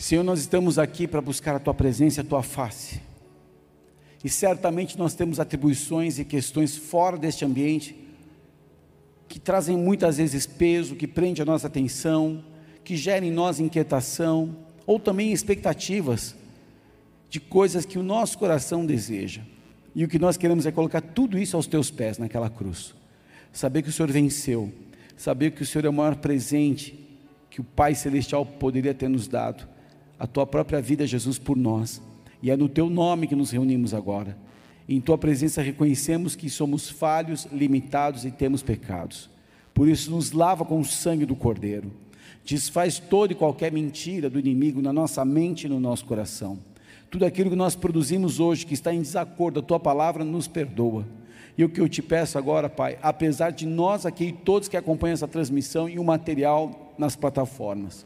Senhor, nós estamos aqui para buscar a tua presença a tua face. E certamente nós temos atribuições e questões fora deste ambiente que trazem muitas vezes peso, que prende a nossa atenção, que gera em nós inquietação ou também expectativas de coisas que o nosso coração deseja. E o que nós queremos é colocar tudo isso aos teus pés naquela cruz. Saber que o Senhor venceu, saber que o Senhor é o maior presente que o Pai Celestial poderia ter nos dado, a tua própria vida, Jesus, por nós. E é no teu nome que nos reunimos agora. Em tua presença reconhecemos que somos falhos, limitados e temos pecados. Por isso, nos lava com o sangue do Cordeiro. Desfaz toda e qualquer mentira do inimigo na nossa mente e no nosso coração. Tudo aquilo que nós produzimos hoje, que está em desacordo, a tua palavra nos perdoa. E o que eu te peço agora, Pai, apesar de nós aqui e todos que acompanham essa transmissão e o material nas plataformas,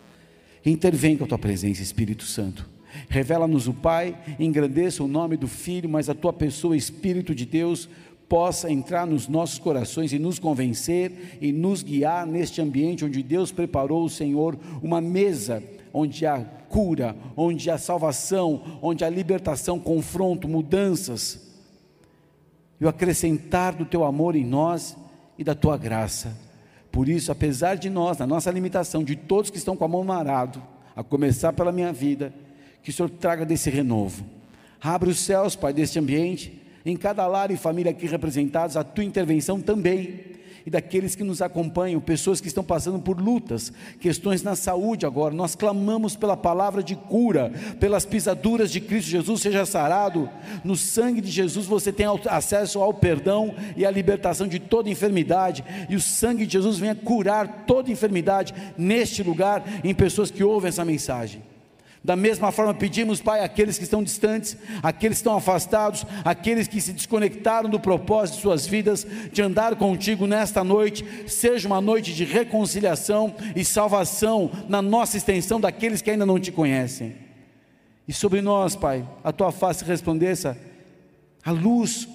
intervém com a tua presença, Espírito Santo. Revela-nos o Pai, engrandeça o nome do Filho, mas a tua pessoa, Espírito de Deus, possa entrar nos nossos corações e nos convencer e nos guiar neste ambiente onde Deus preparou o Senhor uma mesa onde há cura, onde há salvação, onde há libertação, confronto, mudanças e o acrescentar do teu amor em nós e da tua graça. Por isso, apesar de nós, na nossa limitação, de todos que estão com a mão no a começar pela minha vida, que o Senhor traga desse renovo. Abre os céus, Pai, deste ambiente, em cada lar e família aqui representados, a tua intervenção também e daqueles que nos acompanham, pessoas que estão passando por lutas, questões na saúde agora. Nós clamamos pela palavra de cura, pelas pisaduras de Cristo Jesus, seja sarado. No sangue de Jesus você tem acesso ao perdão e à libertação de toda enfermidade, e o sangue de Jesus venha curar toda enfermidade neste lugar, em pessoas que ouvem essa mensagem. Da mesma forma, pedimos, Pai, aqueles que estão distantes, aqueles que estão afastados, aqueles que se desconectaram do propósito de suas vidas, de andar contigo nesta noite, seja uma noite de reconciliação e salvação na nossa extensão daqueles que ainda não te conhecem. E sobre nós, Pai, a tua face resplandeça a luz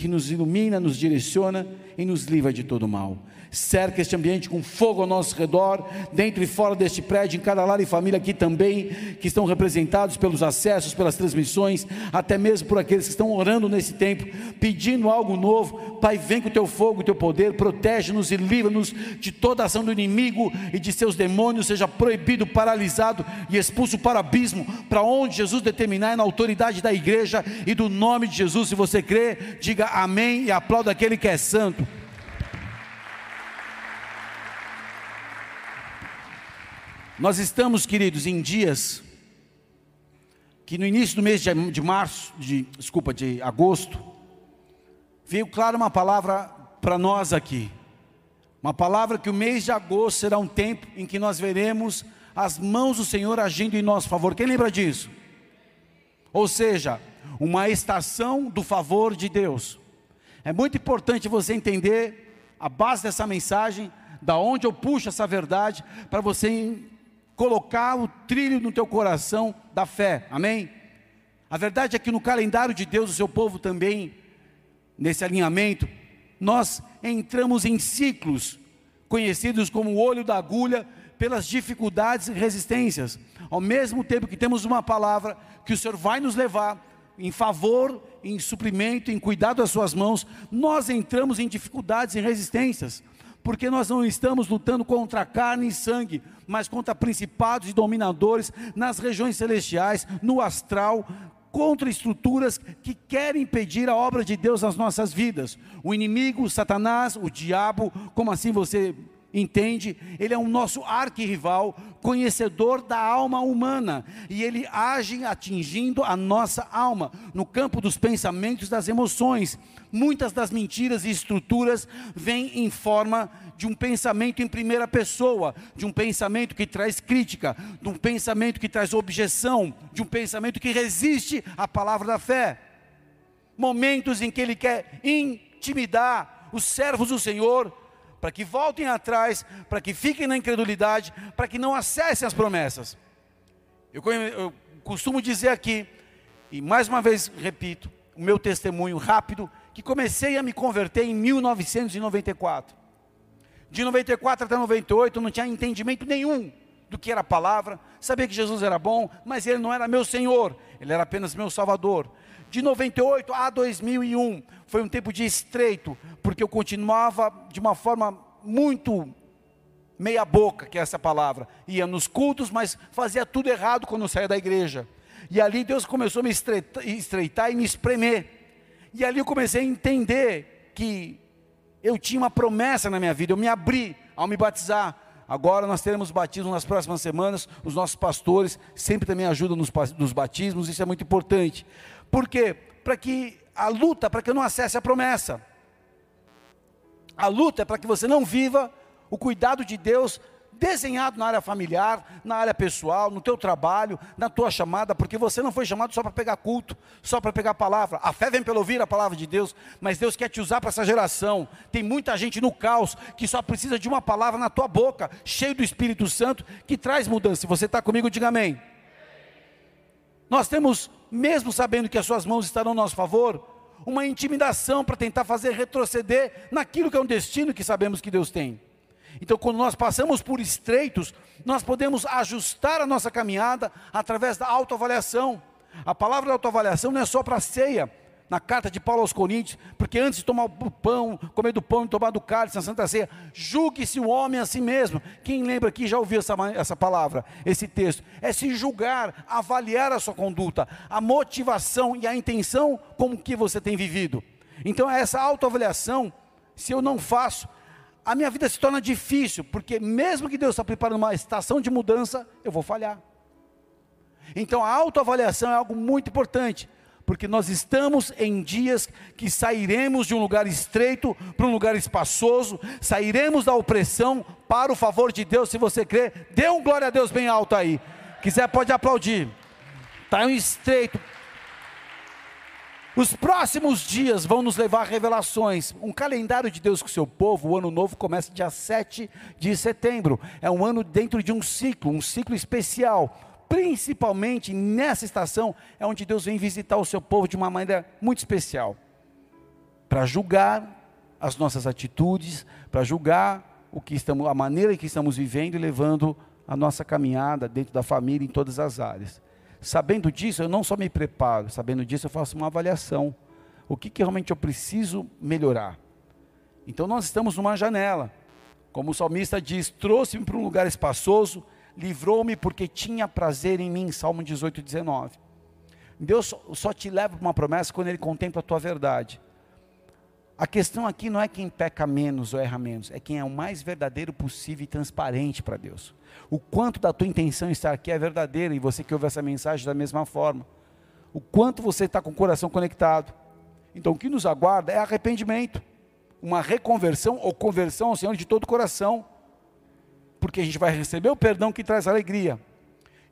que nos ilumina, nos direciona e nos livra de todo mal cerca este ambiente com fogo ao nosso redor, dentro e fora deste prédio, em cada lar e família aqui também, que estão representados pelos acessos, pelas transmissões, até mesmo por aqueles que estão orando nesse tempo, pedindo algo novo. Pai, vem com o teu fogo, o teu poder, protege-nos e livra-nos de toda ação do inimigo e de seus demônios, seja proibido, paralisado e expulso para o abismo, para onde Jesus determinar, na autoridade da igreja e do nome de Jesus. Se você crê, diga amém e aplauda aquele que é santo. Nós estamos, queridos, em dias que no início do mês de março, de, desculpa, de agosto, veio claro uma palavra para nós aqui. Uma palavra que o mês de agosto será um tempo em que nós veremos as mãos do Senhor agindo em nosso favor. Quem lembra disso? Ou seja, uma estação do favor de Deus. É muito importante você entender a base dessa mensagem, da onde eu puxo essa verdade, para você colocar o trilho no teu coração da fé, amém? A verdade é que no calendário de Deus, o seu povo também, nesse alinhamento, nós entramos em ciclos, conhecidos como o olho da agulha, pelas dificuldades e resistências, ao mesmo tempo que temos uma palavra que o Senhor vai nos levar em favor, em suprimento, em cuidado das suas mãos, nós entramos em dificuldades e resistências porque nós não estamos lutando contra carne e sangue, mas contra principados e dominadores nas regiões celestiais, no astral, contra estruturas que querem impedir a obra de Deus nas nossas vidas. O inimigo, Satanás, o diabo, como assim você entende? Ele é um nosso arquirrival, conhecedor da alma humana, e ele age atingindo a nossa alma, no campo dos pensamentos das emoções. Muitas das mentiras e estruturas vêm em forma de um pensamento em primeira pessoa, de um pensamento que traz crítica, de um pensamento que traz objeção, de um pensamento que resiste à palavra da fé. Momentos em que ele quer intimidar os servos do Senhor, para que voltem atrás, para que fiquem na incredulidade, para que não acessem as promessas. Eu, eu costumo dizer aqui, e mais uma vez repito, o meu testemunho rápido, que comecei a me converter em 1994. De 94 até 98 não tinha entendimento nenhum do que era a palavra, sabia que Jesus era bom, mas ele não era meu Senhor, ele era apenas meu Salvador. De 98 a 2001 foi um tempo de estreito, porque eu continuava de uma forma muito meia boca, que é essa palavra. Ia nos cultos, mas fazia tudo errado quando saía da igreja. E ali Deus começou a me estreitar, e me espremer. E ali eu comecei a entender que eu tinha uma promessa na minha vida, eu me abri ao me batizar. Agora nós teremos batismo nas próximas semanas. Os nossos pastores sempre também ajudam nos, nos batismos, isso é muito importante. Por quê? Para que a luta, para que eu não acesse a promessa. A luta é para que você não viva o cuidado de Deus desenhado na área familiar, na área pessoal, no teu trabalho, na tua chamada, porque você não foi chamado só para pegar culto, só para pegar palavra. A fé vem pelo ouvir a palavra de Deus, mas Deus quer te usar para essa geração. Tem muita gente no caos que só precisa de uma palavra na tua boca, cheio do Espírito Santo, que traz mudança. Se você está comigo, diga amém. Nós temos, mesmo sabendo que as suas mãos estarão a nosso favor, uma intimidação para tentar fazer retroceder naquilo que é um destino que sabemos que Deus tem. Então, quando nós passamos por estreitos, nós podemos ajustar a nossa caminhada através da autoavaliação. A palavra autoavaliação não é só para a ceia, na carta de Paulo aos Coríntios, porque antes de tomar o pão, comer do pão e tomar do cálice na Santa Ceia, julgue-se o homem a si mesmo. Quem lembra aqui já ouviu essa, essa palavra, esse texto? É se julgar, avaliar a sua conduta, a motivação e a intenção com que você tem vivido. Então, é essa autoavaliação, se eu não faço, a minha vida se torna difícil, porque mesmo que Deus está preparando uma estação de mudança, eu vou falhar. Então a autoavaliação é algo muito importante, porque nós estamos em dias que sairemos de um lugar estreito para um lugar espaçoso, sairemos da opressão para o favor de Deus, se você crê, dê um glória a Deus bem alto aí. Quiser pode aplaudir. Está um estreito, os próximos dias vão nos levar a revelações. Um calendário de Deus com o seu povo, o ano novo começa dia 7 de setembro. É um ano dentro de um ciclo, um ciclo especial. Principalmente nessa estação é onde Deus vem visitar o seu povo de uma maneira muito especial. Para julgar as nossas atitudes, para julgar o que estamos, a maneira que estamos vivendo e levando a nossa caminhada dentro da família em todas as áreas. Sabendo disso, eu não só me preparo, sabendo disso, eu faço uma avaliação. O que, que realmente eu preciso melhorar? Então nós estamos numa janela. Como o salmista diz: trouxe-me para um lugar espaçoso, livrou-me porque tinha prazer em mim. Salmo 18, 19. Deus só te leva para uma promessa quando Ele contempla a tua verdade. A questão aqui não é quem peca menos ou erra menos, é quem é o mais verdadeiro possível e transparente para Deus. O quanto da tua intenção estar aqui é verdadeira e você que ouve essa mensagem da mesma forma. O quanto você está com o coração conectado. Então o que nos aguarda é arrependimento, uma reconversão ou conversão ao Senhor de todo o coração, porque a gente vai receber o perdão que traz alegria.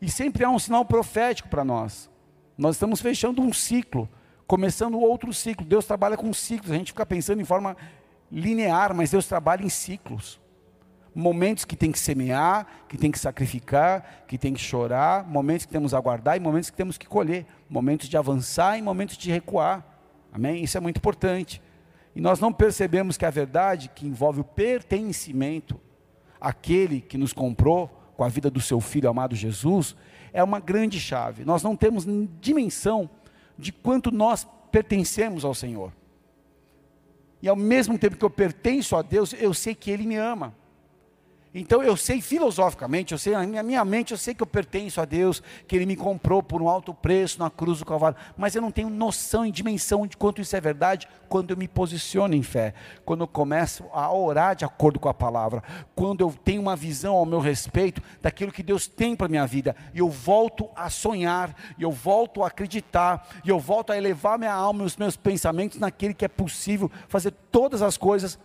E sempre há um sinal profético para nós. Nós estamos fechando um ciclo começando outro ciclo. Deus trabalha com ciclos. A gente fica pensando em forma linear, mas Deus trabalha em ciclos. Momentos que tem que semear, que tem que sacrificar, que tem que chorar, momentos que temos que aguardar e momentos que temos que colher, momentos de avançar e momentos de recuar. Amém? Isso é muito importante. E nós não percebemos que a verdade que envolve o pertencimento àquele que nos comprou com a vida do seu filho amado Jesus é uma grande chave. Nós não temos dimensão de quanto nós pertencemos ao Senhor. E ao mesmo tempo que eu pertenço a Deus, eu sei que Ele me ama. Então eu sei filosoficamente, eu sei na minha, mente, eu sei que eu pertenço a Deus, que Ele me comprou por um alto preço na cruz do Calvário, mas eu não tenho noção e dimensão de quanto isso é verdade quando eu me posiciono em fé, quando eu começo a orar de acordo com a palavra, quando eu tenho uma visão ao meu respeito daquilo que Deus tem para a minha vida, e eu volto a sonhar, e eu volto a acreditar, e eu volto a elevar minha alma e os meus pensamentos naquele que é possível fazer todas as coisas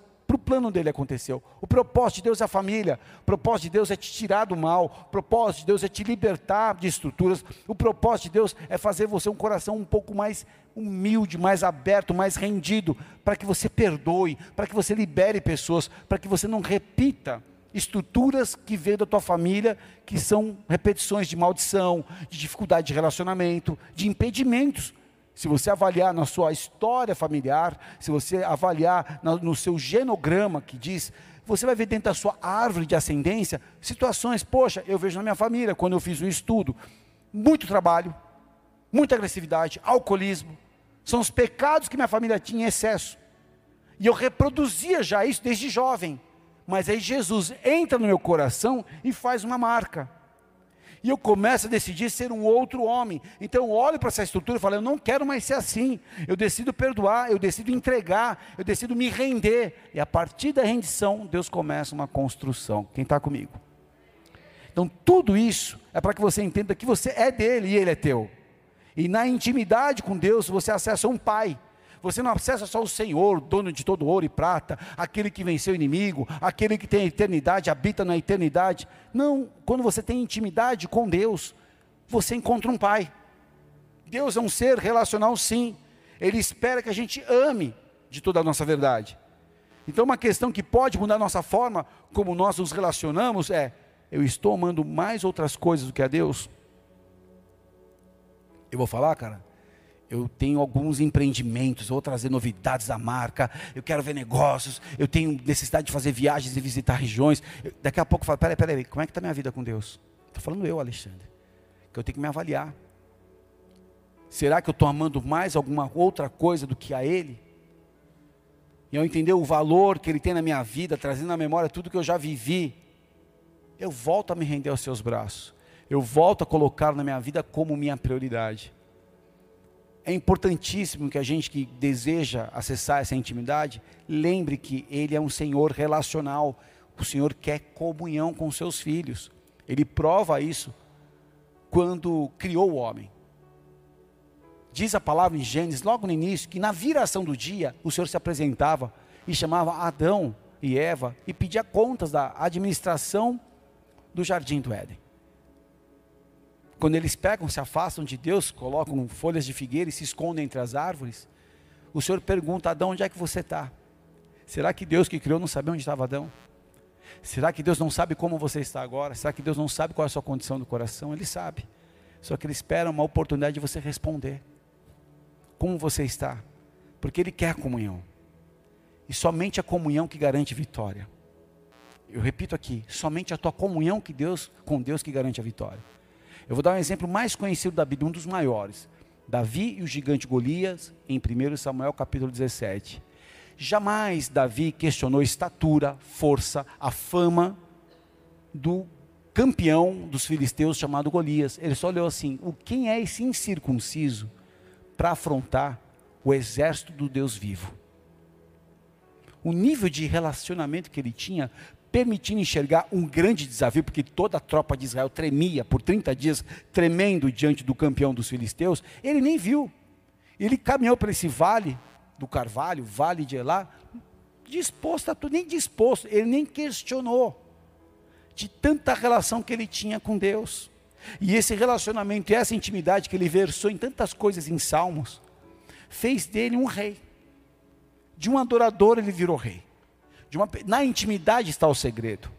plano dele aconteceu. O propósito de Deus é a família, o propósito de Deus é te tirar do mal, o propósito de Deus é te libertar de estruturas, o propósito de Deus é fazer você um coração um pouco mais humilde, mais aberto, mais rendido, para que você perdoe, para que você libere pessoas, para que você não repita estruturas que vêm da tua família, que são repetições de maldição, de dificuldade de relacionamento, de impedimentos se você avaliar na sua história familiar, se você avaliar no seu genograma que diz você vai ver dentro da sua árvore de ascendência situações, poxa, eu vejo na minha família, quando eu fiz o estudo, muito trabalho, muita agressividade, alcoolismo, são os pecados que minha família tinha em excesso. E eu reproduzia já isso desde jovem. Mas aí Jesus entra no meu coração e faz uma marca. E eu começo a decidir ser um outro homem. Então eu olho para essa estrutura e falo: eu não quero mais ser assim. Eu decido perdoar, eu decido entregar, eu decido me render. E a partir da rendição, Deus começa uma construção. Quem está comigo? Então tudo isso é para que você entenda que você é dele e ele é teu. E na intimidade com Deus, você acessa um pai. Você não acessa só o Senhor, dono de todo ouro e prata, aquele que venceu o inimigo, aquele que tem a eternidade, habita na eternidade. Não, quando você tem intimidade com Deus, você encontra um Pai. Deus é um ser relacional, sim. Ele espera que a gente ame de toda a nossa verdade. Então, uma questão que pode mudar a nossa forma como nós nos relacionamos é: eu estou amando mais outras coisas do que a Deus? Eu vou falar, cara? Eu tenho alguns empreendimentos, vou trazer novidades à marca, eu quero ver negócios, eu tenho necessidade de fazer viagens e visitar regiões. Eu, daqui a pouco eu falo, peraí, peraí, como é que está minha vida com Deus? Estou falando eu, Alexandre, que eu tenho que me avaliar. Será que eu estou amando mais alguma outra coisa do que a Ele? E ao entender o valor que Ele tem na minha vida, trazendo na memória tudo que eu já vivi, eu volto a me render aos seus braços. Eu volto a colocar na minha vida como minha prioridade é importantíssimo que a gente que deseja acessar essa intimidade, lembre que Ele é um Senhor relacional. O Senhor quer comunhão com seus filhos. Ele prova isso quando criou o homem. Diz a palavra em Gênesis, logo no início, que na viração do dia, o Senhor se apresentava e chamava Adão e Eva e pedia contas da administração do jardim do Éden. Quando eles pegam, se afastam de Deus, colocam folhas de figueira e se escondem entre as árvores, o Senhor pergunta: Adão, onde é que você está? Será que Deus que criou não sabe onde estava Adão? Será que Deus não sabe como você está agora? Será que Deus não sabe qual é a sua condição do coração? Ele sabe. Só que Ele espera uma oportunidade de você responder. Como você está? Porque Ele quer comunhão. E somente a comunhão que garante vitória. Eu repito aqui, somente a tua comunhão que Deus, com Deus que garante a vitória. Eu vou dar um exemplo mais conhecido da Bíblia, um dos maiores. Davi e o gigante Golias, em 1 Samuel capítulo 17. Jamais Davi questionou a estatura, força, a fama do campeão dos filisteus chamado Golias. Ele só olhou assim: o quem é esse incircunciso para afrontar o exército do Deus vivo? O nível de relacionamento que ele tinha permitindo enxergar um grande desafio, porque toda a tropa de Israel tremia por 30 dias, tremendo diante do campeão dos filisteus, ele nem viu. Ele caminhou para esse vale do Carvalho, vale de Elá, disposto a tudo, nem disposto, ele nem questionou de tanta relação que ele tinha com Deus. E esse relacionamento e essa intimidade que ele versou em tantas coisas em Salmos, fez dele um rei. De um adorador ele virou rei. Uma, na intimidade está o segredo.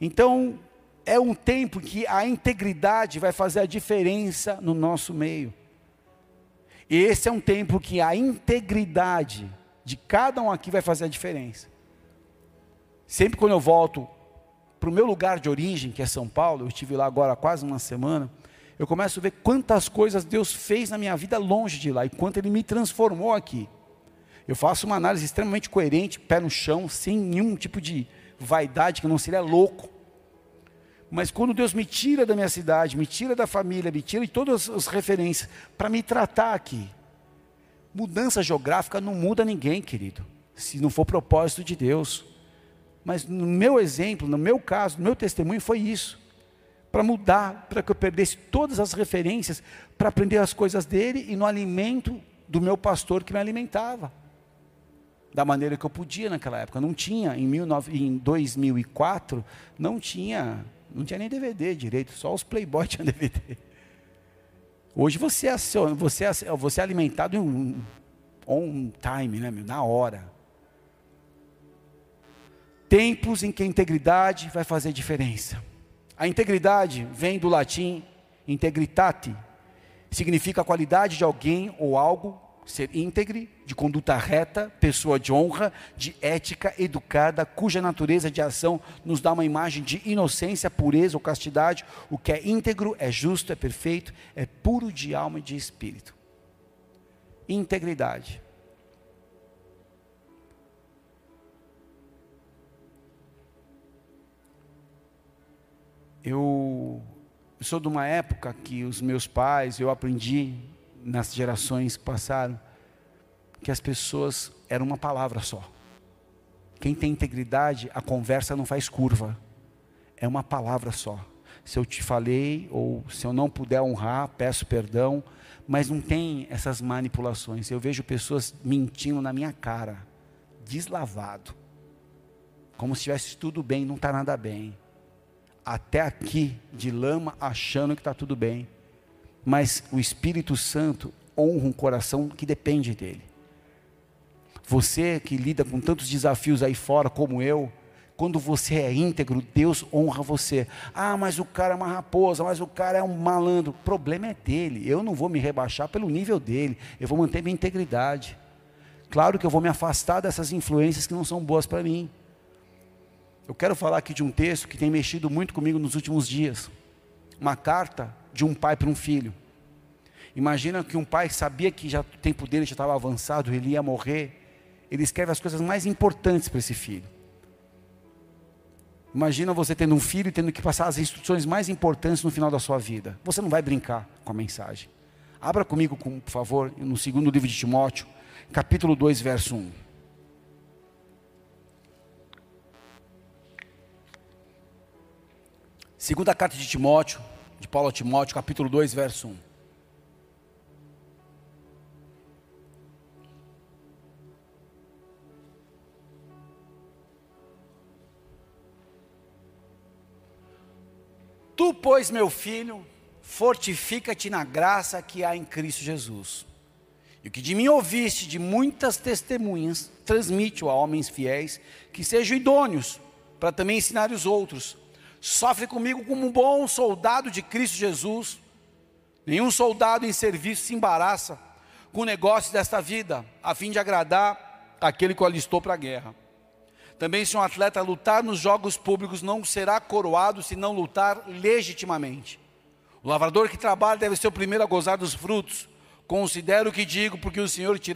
Então, é um tempo que a integridade vai fazer a diferença no nosso meio. E esse é um tempo que a integridade de cada um aqui vai fazer a diferença. Sempre quando eu volto para o meu lugar de origem, que é São Paulo, eu estive lá agora há quase uma semana, eu começo a ver quantas coisas Deus fez na minha vida longe de lá e quanto Ele me transformou aqui. Eu faço uma análise extremamente coerente, pé no chão, sem nenhum tipo de vaidade, que não seria louco. Mas quando Deus me tira da minha cidade, me tira da família, me tira de todas as referências, para me tratar aqui. Mudança geográfica não muda ninguém, querido, se não for propósito de Deus. Mas no meu exemplo, no meu caso, no meu testemunho foi isso. Para mudar, para que eu perdesse todas as referências, para aprender as coisas dele e no alimento do meu pastor que me alimentava da maneira que eu podia naquela época. Não tinha, em, 19, em 2004, não tinha, não tinha nem DVD direito, só os Playboy tinham DVD. Hoje você é, você é, você é alimentado em on time, né, na hora. Tempos em que a integridade vai fazer diferença. A integridade vem do latim integritate, significa a qualidade de alguém ou algo ser íntegre, de conduta reta, pessoa de honra, de ética educada, cuja natureza de ação nos dá uma imagem de inocência, pureza ou castidade. O que é íntegro, é justo, é perfeito, é puro de alma e de espírito. Integridade. Eu sou de uma época que os meus pais, eu aprendi nas gerações que passaram, que as pessoas eram uma palavra só. Quem tem integridade, a conversa não faz curva. É uma palavra só. Se eu te falei, ou se eu não puder honrar, peço perdão, mas não tem essas manipulações. Eu vejo pessoas mentindo na minha cara, deslavado, como se estivesse tudo bem, não está nada bem até aqui de lama achando que está tudo bem. Mas o Espírito Santo honra um coração que depende dele. Você que lida com tantos desafios aí fora, como eu, quando você é íntegro, Deus honra você. Ah, mas o cara é uma raposa, mas o cara é um malandro. O problema é dele. Eu não vou me rebaixar pelo nível dele. Eu vou manter minha integridade. Claro que eu vou me afastar dessas influências que não são boas para mim. Eu quero falar aqui de um texto que tem mexido muito comigo nos últimos dias. Uma carta de um pai para um filho. Imagina que um pai sabia que já, o tempo dele já estava avançado, ele ia morrer. Ele escreve as coisas mais importantes para esse filho. Imagina você tendo um filho e tendo que passar as instruções mais importantes no final da sua vida. Você não vai brincar com a mensagem. Abra comigo, por favor, no segundo livro de Timóteo, capítulo 2, verso 1. Segunda carta de Timóteo, de Paulo a Timóteo, capítulo 2, verso 1. Tu, pois, meu filho, fortifica-te na graça que há em Cristo Jesus. E o que de mim ouviste de muitas testemunhas, transmite-o a homens fiéis, que sejam idôneos, para também ensinar os outros sofre comigo como um bom soldado de Cristo Jesus. Nenhum soldado em serviço se embaraça com o negócio desta vida, a fim de agradar aquele que o alistou para a guerra. Também, se um atleta lutar nos jogos públicos, não será coroado se não lutar legitimamente. O lavrador que trabalha deve ser o primeiro a gozar dos frutos. Considero o que digo, porque o Senhor te,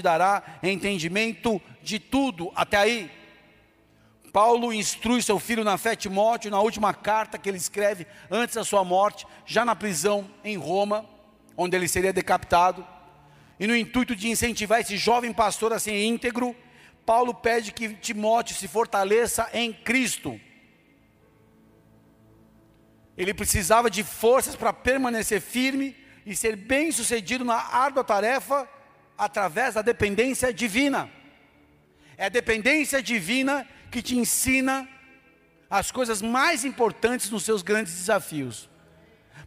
dará entendimento de tudo. Até aí. Paulo instrui seu filho na fé Timóteo, na última carta que ele escreve antes da sua morte, já na prisão em Roma, onde ele seria decapitado. E no intuito de incentivar esse jovem pastor a ser íntegro, Paulo pede que Timóteo se fortaleça em Cristo. Ele precisava de forças para permanecer firme e ser bem sucedido na árdua tarefa através da dependência divina. É a dependência divina que te ensina as coisas mais importantes nos seus grandes desafios.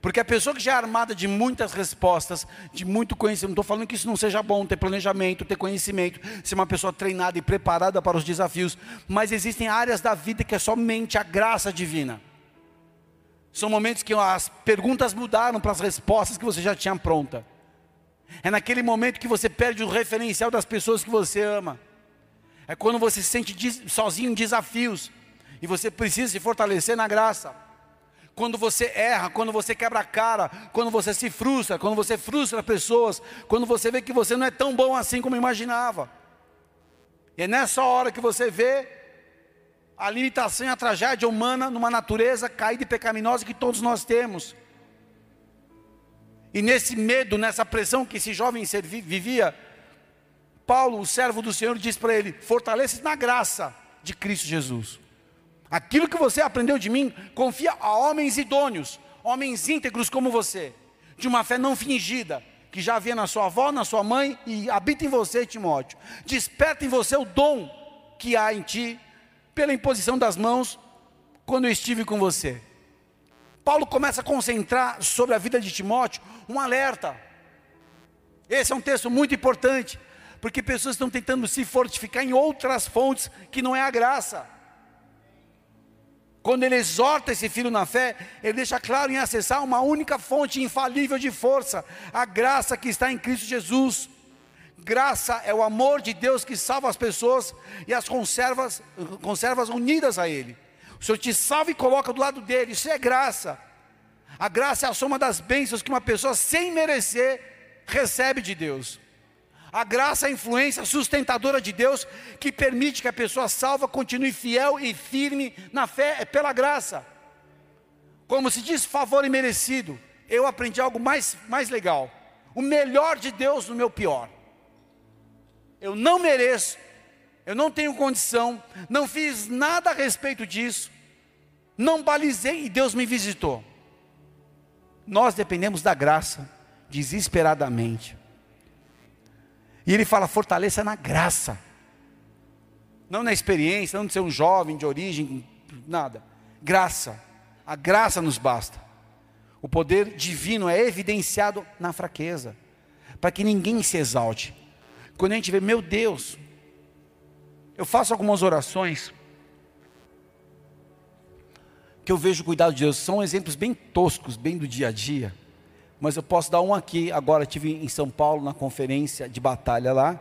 Porque a pessoa que já é armada de muitas respostas, de muito conhecimento, não estou falando que isso não seja bom, ter planejamento, ter conhecimento, ser uma pessoa treinada e preparada para os desafios, mas existem áreas da vida que é somente a graça divina. São momentos que as perguntas mudaram para as respostas que você já tinha pronta. É naquele momento que você perde o referencial das pessoas que você ama. É quando você se sente sozinho em desafios e você precisa se fortalecer na graça. Quando você erra, quando você quebra a cara, quando você se frustra, quando você frustra pessoas, quando você vê que você não é tão bom assim como imaginava. E é nessa hora que você vê a limitação e a tragédia humana numa natureza caída e pecaminosa que todos nós temos. E nesse medo, nessa pressão que esse jovem vivia, Paulo, o servo do Senhor, diz para ele: fortaleça na graça de Cristo Jesus. Aquilo que você aprendeu de mim, confia a homens idôneos, homens íntegros como você, de uma fé não fingida, que já havia na sua avó, na sua mãe e habita em você, Timóteo. Desperta em você o dom que há em ti, pela imposição das mãos, quando eu estive com você. Paulo começa a concentrar sobre a vida de Timóteo um alerta. Esse é um texto muito importante, porque pessoas estão tentando se fortificar em outras fontes que não é a graça. Quando ele exorta esse filho na fé, ele deixa claro em acessar uma única fonte infalível de força, a graça que está em Cristo Jesus. Graça é o amor de Deus que salva as pessoas e as conservas, conservas unidas a Ele. O Senhor te salva e coloca do lado dele, isso é graça. A graça é a soma das bênçãos que uma pessoa, sem merecer, recebe de Deus. A graça é a influência sustentadora de Deus que permite que a pessoa salva continue fiel e firme na fé, é pela graça. Como se diz favor imerecido, eu aprendi algo mais, mais legal. O melhor de Deus no meu pior. Eu não mereço, eu não tenho condição, não fiz nada a respeito disso, não balizei e Deus me visitou. Nós dependemos da graça, desesperadamente. E ele fala: fortaleça na graça, não na experiência, não de ser um jovem de origem, nada. Graça, a graça nos basta. O poder divino é evidenciado na fraqueza, para que ninguém se exalte. Quando a gente vê, meu Deus, eu faço algumas orações que eu vejo o cuidado de Deus, são exemplos bem toscos, bem do dia a dia, mas eu posso dar um aqui. Agora tive em São Paulo na conferência de batalha lá,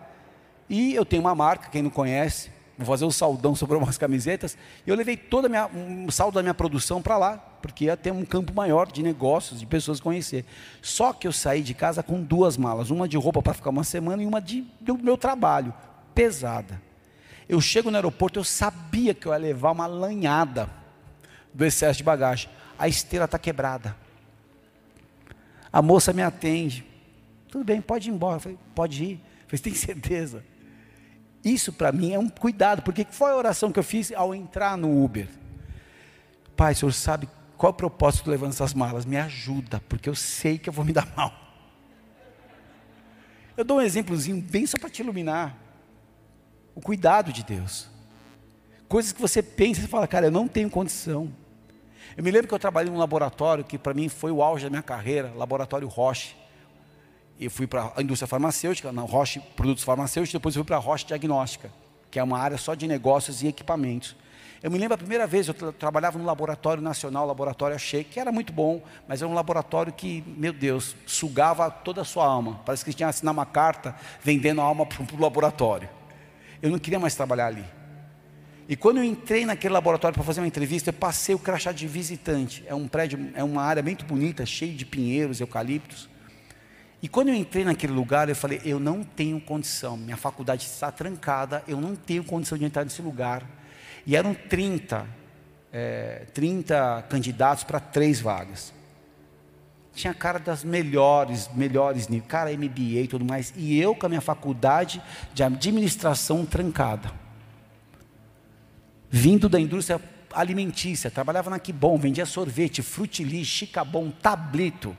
e eu tenho uma marca, quem não conhece, vou fazer um saldão sobre umas camisetas, e eu levei minha, um saldo da minha produção para lá, porque ia ter um campo maior de negócios, de pessoas conhecer. Só que eu saí de casa com duas malas, uma de roupa para ficar uma semana e uma de, do meu trabalho, pesada. Eu chego no aeroporto, eu sabia que eu ia levar uma lanhada do excesso de bagagem. A esteira está quebrada. A moça me atende. Tudo bem, pode ir embora. Eu falei, pode ir. Falei, tem certeza? Isso para mim é um cuidado, porque foi a oração que eu fiz ao entrar no Uber. Pai, o senhor sabe qual é o propósito de levando essas malas? Me ajuda, porque eu sei que eu vou me dar mal. Eu dou um exemplozinho bem só para te iluminar. O cuidado de Deus. Coisas que você pensa e fala, cara, eu não tenho condição. Eu me lembro que eu trabalhei num laboratório que para mim foi o auge da minha carreira, laboratório Roche. Eu fui para a indústria farmacêutica, na Roche Produtos Farmacêuticos, depois fui para a Roche Diagnóstica, que é uma área só de negócios e equipamentos. Eu me lembro a primeira vez, eu tra trabalhava no laboratório nacional, laboratório Achei, que era muito bom, mas era um laboratório que, meu Deus, sugava toda a sua alma. Parece que tinha assinado uma carta vendendo a alma para o laboratório. Eu não queria mais trabalhar ali. E quando eu entrei naquele laboratório para fazer uma entrevista, eu passei o crachá de visitante. É um prédio, é uma área muito bonita, cheio de pinheiros, eucaliptos. E quando eu entrei naquele lugar, eu falei: eu não tenho condição, minha faculdade está trancada, eu não tenho condição de entrar nesse lugar. E eram 30, é, 30 candidatos para três vagas. Tinha cara das melhores, melhores níveis, cara MBA e tudo mais. E eu com a minha faculdade de administração trancada vindo da indústria alimentícia, trabalhava na Kibon, vendia sorvete, frutili, chicabon, tablito.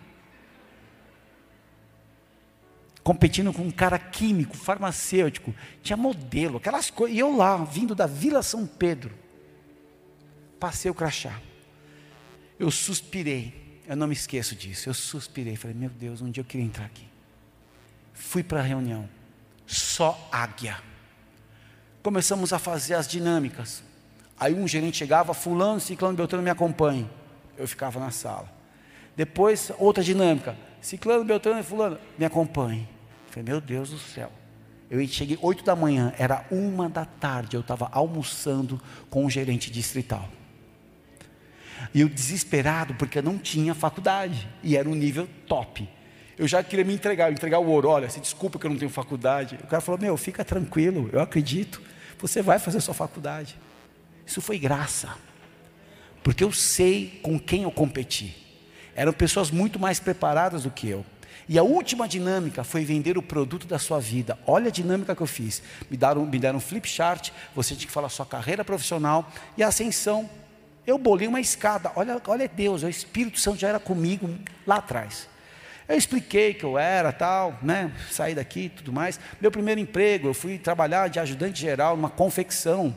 Competindo com um cara químico, farmacêutico, tinha modelo, aquelas coisas. E eu lá, vindo da Vila São Pedro, passei o crachá. Eu suspirei, eu não me esqueço disso. Eu suspirei, falei, meu Deus, um dia eu queria entrar aqui. Fui para a reunião, só águia. Começamos a fazer as dinâmicas. Aí um gerente chegava, fulano, ciclano, beltrano me acompanhe. Eu ficava na sala. Depois, outra dinâmica. Ciclano, beltrano e fulano, me acompanhe. falei, meu Deus do céu. Eu cheguei 8 da manhã, era uma da tarde, eu estava almoçando com o gerente distrital. E eu desesperado, porque eu não tinha faculdade. E era um nível top. Eu já queria me entregar, entregar o ouro. Olha, se desculpa que eu não tenho faculdade. O cara falou: Meu, fica tranquilo, eu acredito. Você vai fazer sua faculdade. Isso foi graça, porque eu sei com quem eu competi. Eram pessoas muito mais preparadas do que eu. E a última dinâmica foi vender o produto da sua vida. Olha a dinâmica que eu fiz. Me deram, me deram um flip chart, você tinha que falar sua carreira profissional e a ascensão. Eu bolei uma escada. Olha, olha Deus, o Espírito Santo já era comigo lá atrás. Eu expliquei que eu era tal, né? Saí daqui e tudo mais. Meu primeiro emprego, eu fui trabalhar de ajudante geral numa confecção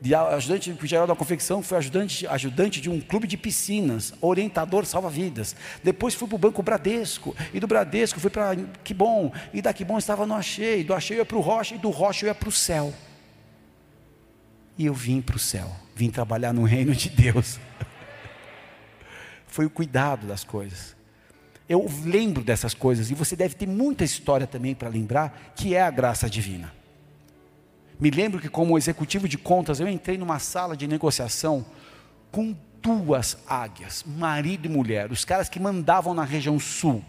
de ajudante geral da confecção, fui ajudante, ajudante de um clube de piscinas, orientador salva-vidas. Depois fui para o Banco Bradesco, e do Bradesco fui para Que Bom, e da Que Bom estava no Achei, do Achei eu ia para o Rocha, e do Rocha eu ia para o céu. E eu vim para o céu, vim trabalhar no reino de Deus. Foi o cuidado das coisas. eu lembro dessas coisas, e você deve ter muita história também para lembrar, que é a graça divina. Me lembro que, como executivo de contas, eu entrei numa sala de negociação com duas águias, marido e mulher, os caras que mandavam na região sul.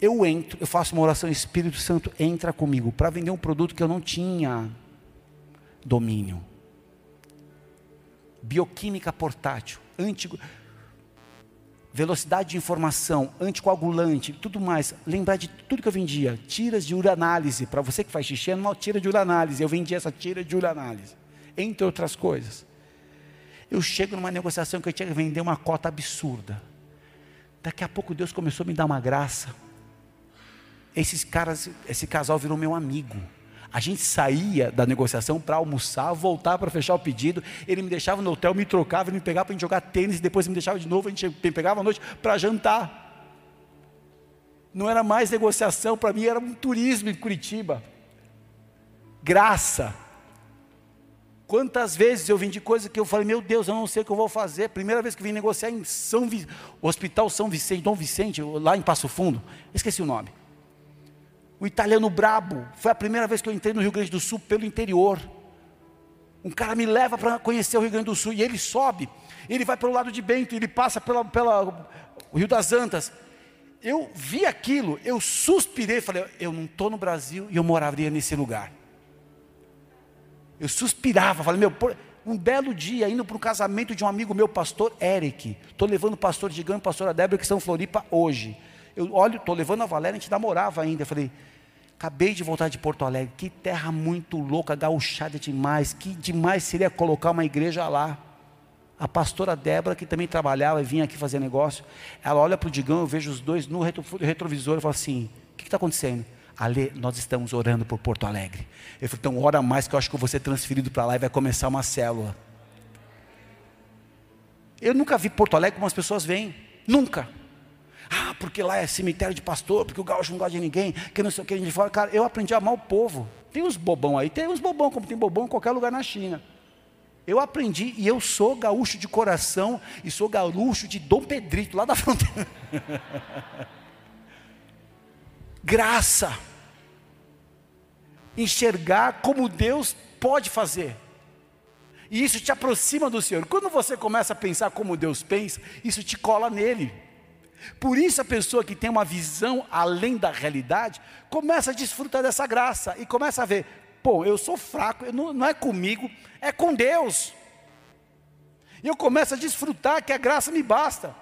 Eu entro, eu faço uma oração, Espírito Santo entra comigo para vender um produto que eu não tinha domínio. Bioquímica portátil, antigo, velocidade de informação, anticoagulante, tudo mais. Lembrar de tudo que eu vendia. Tiras de uranálise. Para você que faz xixi, é uma tira de uranálise. Eu vendia essa tira de uranálise. Entre outras coisas. Eu chego numa negociação que eu tinha que vender uma cota absurda. Daqui a pouco Deus começou a me dar uma graça. Esses caras, esse casal virou meu amigo. A gente saía da negociação para almoçar, voltar para fechar o pedido. Ele me deixava no hotel, me trocava, ele me pegava para jogar tênis, depois me deixava de novo, a gente me pegava à noite para jantar. Não era mais negociação, para mim era um turismo em Curitiba. Graça. Quantas vezes eu vendi coisa que eu falei, meu Deus, eu não sei o que eu vou fazer. Primeira vez que vim negociar em São Vi... Hospital São Vicente, Dom Vicente, lá em Passo Fundo, esqueci o nome o italiano brabo. Foi a primeira vez que eu entrei no Rio Grande do Sul pelo interior. Um cara me leva para conhecer o Rio Grande do Sul e ele sobe, ele vai pelo lado de Bento, ele passa pela, pela Rio das Antas. Eu vi aquilo, eu suspirei, falei, eu não estou no Brasil e eu moraria nesse lugar. Eu suspirava, falei, meu, um belo dia, indo para o casamento de um amigo meu, pastor Eric. Estou levando o pastor Digão e a pastora Débora, que em Floripa hoje. Eu olho, estou levando a Valéria, a gente namorava ainda. Eu falei, acabei de voltar de Porto Alegre, que terra muito louca, gauchada demais, que demais seria colocar uma igreja lá. A pastora Débora, que também trabalhava e vinha aqui fazer negócio, ela olha para o Digão, eu vejo os dois no retrovisor e fala assim: o que está acontecendo? Ale, nós estamos orando por Porto Alegre. Eu falei, então ora mais que eu acho que eu vou ser transferido para lá e vai começar uma célula. Eu nunca vi Porto Alegre como as pessoas veem. Nunca. Porque lá é cemitério de pastor, porque o gaúcho não gosta de ninguém, que não sei o que, a gente fala, cara, eu aprendi a amar o povo. Tem uns bobão aí, tem uns bobão, como tem bobão em qualquer lugar na China. Eu aprendi e eu sou gaúcho de coração e sou gaúcho de Dom Pedrito, lá da fronteira. Graça. Enxergar como Deus pode fazer. E isso te aproxima do Senhor. Quando você começa a pensar como Deus pensa, isso te cola nele. Por isso a pessoa que tem uma visão além da realidade, começa a desfrutar dessa graça e começa a ver, pô, eu sou fraco, não, não é comigo, é com Deus. E eu começo a desfrutar que a graça me basta.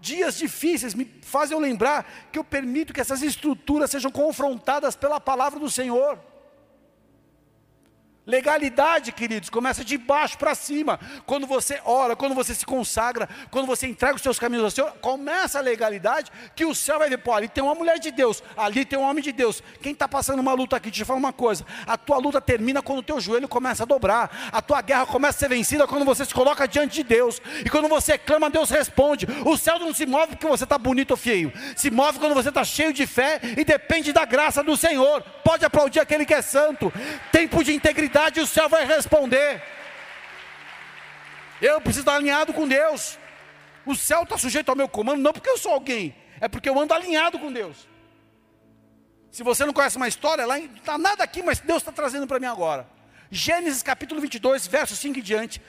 Dias difíceis me fazem eu lembrar que eu permito que essas estruturas sejam confrontadas pela palavra do Senhor. Legalidade, queridos, começa de baixo para cima. Quando você ora, quando você se consagra, quando você entrega os seus caminhos ao Senhor, começa a legalidade que o céu vai ver, pô, ali tem uma mulher de Deus, ali tem um homem de Deus. Quem está passando uma luta aqui, deixa eu falar uma coisa. A tua luta termina quando o teu joelho começa a dobrar. A tua guerra começa a ser vencida quando você se coloca diante de Deus. E quando você clama, Deus responde. O céu não se move porque você está bonito ou feio. Se move quando você está cheio de fé e depende da graça do Senhor. Pode aplaudir aquele que é santo. Tempo de integridade o céu vai responder. Eu preciso estar alinhado com Deus. O céu está sujeito ao meu comando, não porque eu sou alguém, é porque eu ando alinhado com Deus. Se você não conhece uma história, lá não está nada aqui, mas Deus está trazendo para mim agora. Gênesis capítulo 22, verso 5 em diante.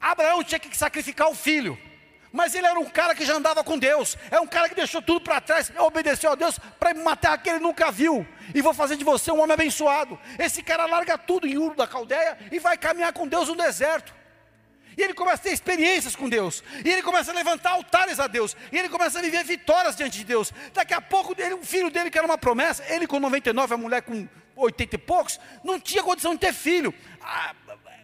Abraão tinha que sacrificar o filho. Mas ele era um cara que já andava com Deus. É um cara que deixou tudo para trás, obedeceu a Deus para uma terra que ele nunca viu. E vou fazer de você um homem abençoado. Esse cara larga tudo em Uro da Caldeia e vai caminhar com Deus no deserto. E ele começa a ter experiências com Deus. E ele começa a levantar altares a Deus. E ele começa a viver vitórias diante de Deus. Daqui a pouco, ele, o filho dele, que era uma promessa, ele com 99, a mulher com 80 e poucos, não tinha condição de ter filho.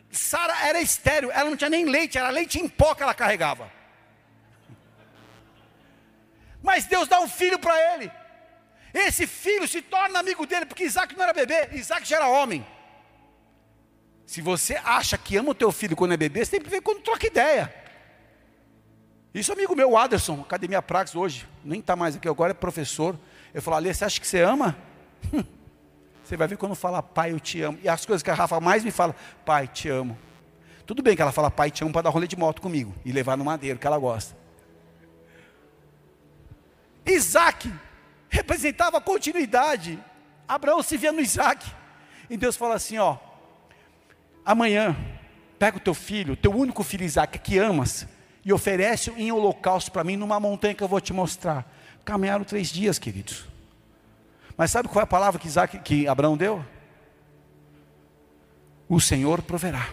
Sara era estéreo, ela não tinha nem leite, era leite em pó que ela carregava. Mas Deus dá um filho para ele. Esse filho se torna amigo dele, porque Isaac não era bebê, Isaac já era homem. Se você acha que ama o teu filho quando é bebê, você tem que ver quando troca ideia. Isso amigo meu, Aderson, Academia Praxis hoje, nem está mais aqui, agora é professor. Eu falo, Alê, você acha que você ama? Você vai ver quando fala, pai, eu te amo. E as coisas que a Rafa mais me fala, pai, te amo. Tudo bem que ela fala, pai, te amo para dar rolê de moto comigo e levar no madeiro, que ela gosta. Isaac representava continuidade. Abraão se via no Isaac. E Deus fala assim: ó, amanhã, pega o teu filho, teu único filho Isaac, que amas, e oferece em holocausto para mim numa montanha que eu vou te mostrar. Caminharam três dias, queridos. Mas sabe qual é a palavra que, Isaac, que Abraão deu? O Senhor proverá.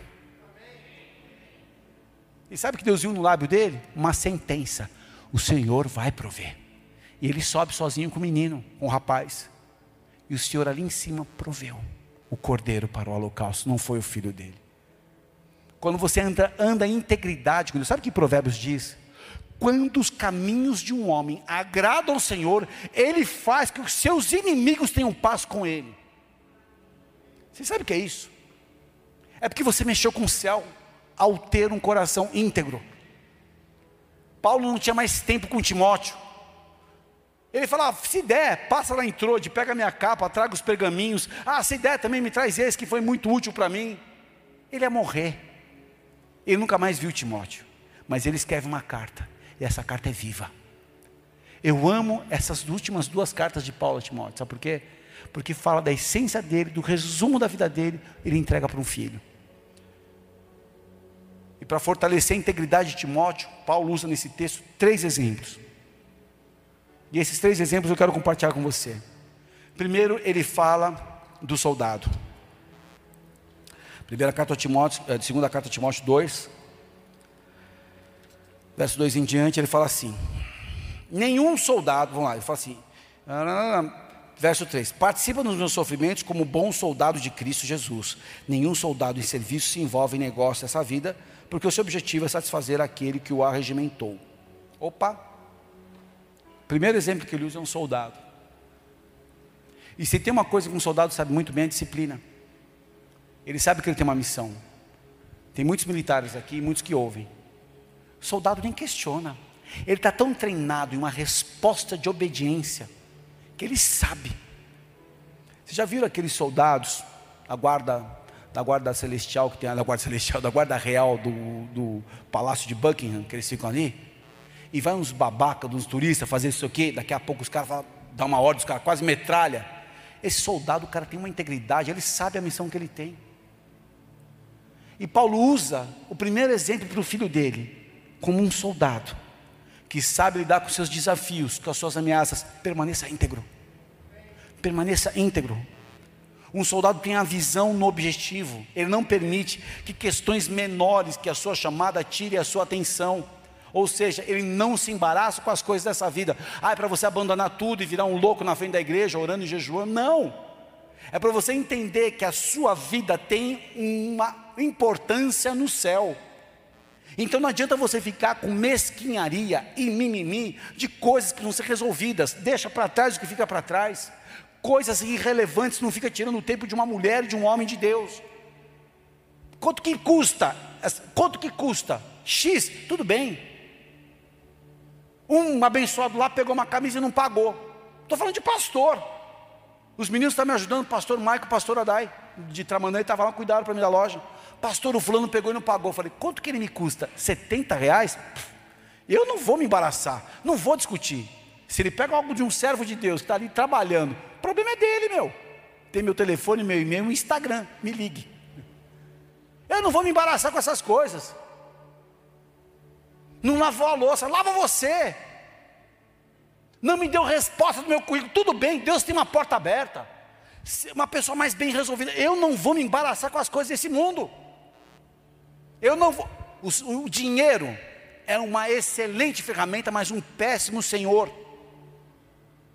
E sabe o que Deus viu no lábio dele? Uma sentença: o Senhor vai prover. E ele sobe sozinho com o menino, com o rapaz. E o Senhor ali em cima proveu o cordeiro para o holocausto, não foi o filho dele. Quando você anda, anda em integridade, sabe o que Provérbios diz? Quando os caminhos de um homem agradam ao Senhor, ele faz que os seus inimigos tenham paz com ele. Você sabe o que é isso? É porque você mexeu com o céu ao ter um coração íntegro. Paulo não tinha mais tempo com Timóteo. Ele falava, ah, se der, passa lá em Trode, pega minha capa, traga os pergaminhos. Ah, se der, também me traz esse que foi muito útil para mim. Ele ia morrer. Ele nunca mais viu Timóteo. Mas ele escreve uma carta. E essa carta é viva. Eu amo essas últimas duas cartas de Paulo a Timóteo. Sabe por quê? Porque fala da essência dele, do resumo da vida dele, ele entrega para um filho. E para fortalecer a integridade de Timóteo, Paulo usa nesse texto três exemplos. E esses três exemplos eu quero compartilhar com você. Primeiro, ele fala do soldado. Primeira carta a Timóteo, eh, segunda carta a Timóteo 2, verso 2 em diante, ele fala assim: Nenhum soldado, vamos lá, ele fala assim, verso 3: Participa dos meus sofrimentos como bom soldado de Cristo Jesus. Nenhum soldado em serviço se envolve em negócio dessa vida, porque o seu objetivo é satisfazer aquele que o arregimentou. Opa! Primeiro exemplo que ele usa é um soldado. E se tem uma coisa que um soldado sabe muito bem é disciplina. Ele sabe que ele tem uma missão. Tem muitos militares aqui, muitos que ouvem. O soldado nem questiona. Ele está tão treinado em uma resposta de obediência que ele sabe. Vocês já viram aqueles soldados da guarda, da guarda celestial que tem da guarda celestial, da guarda real do, do palácio de Buckingham que eles ficam ali? E vai uns babaca, uns turistas fazer isso aqui, daqui a pouco os caras dão dá uma ordem, os caras quase metralha. Esse soldado, o cara tem uma integridade, ele sabe a missão que ele tem. E Paulo usa o primeiro exemplo para o filho dele, como um soldado, que sabe lidar com seus desafios, com as suas ameaças, permaneça íntegro. Permaneça íntegro. Um soldado tem a visão no objetivo, ele não permite que questões menores que a sua chamada tire a sua atenção. Ou seja, ele não se embaraça com as coisas dessa vida. Ah, é para você abandonar tudo e virar um louco na frente da igreja, orando e jejuando. Não. É para você entender que a sua vida tem uma importância no céu. Então não adianta você ficar com mesquinharia e mimimi de coisas que vão ser resolvidas. Deixa para trás o que fica para trás. Coisas irrelevantes não fica tirando o tempo de uma mulher e de um homem de Deus. Quanto que custa? Quanto que custa? X, tudo bem. Um abençoado lá pegou uma camisa e não pagou. Estou falando de pastor. Os meninos estão me ajudando, pastor Maico, pastor Adai, de Tramanã, estava lá, cuidado para mim da loja. Pastor, o fulano pegou e não pagou. Falei, quanto que ele me custa? 70 reais? Eu não vou me embaraçar, não vou discutir. Se ele pega algo de um servo de Deus que está ali trabalhando, o problema é dele, meu. Tem meu telefone, meu e-mail, meu Instagram, me ligue. Eu não vou me embaraçar com essas coisas. Não lavou a louça, lava você. Não me deu resposta do meu currículo. Tudo bem, Deus tem uma porta aberta. Uma pessoa mais bem resolvida. Eu não vou me embaraçar com as coisas desse mundo. Eu não vou. O, o dinheiro é uma excelente ferramenta, mas um péssimo senhor.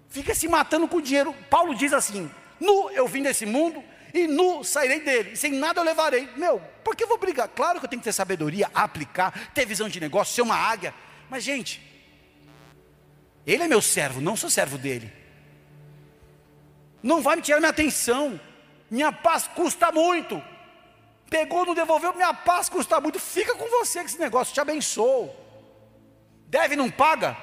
Fica se matando com o dinheiro. Paulo diz assim: Nu eu vim desse mundo e nu sairei dele, sem nada eu levarei. Meu, por que eu vou brigar? Claro que eu tenho que ter sabedoria, aplicar, ter visão de negócio, ser uma águia. Mas, gente, ele é meu servo, não sou servo dele. Não vai me tirar minha atenção. Minha paz custa muito. Pegou, não devolveu, minha paz custa muito. Fica com você que esse negócio te abençoou. Deve, não paga?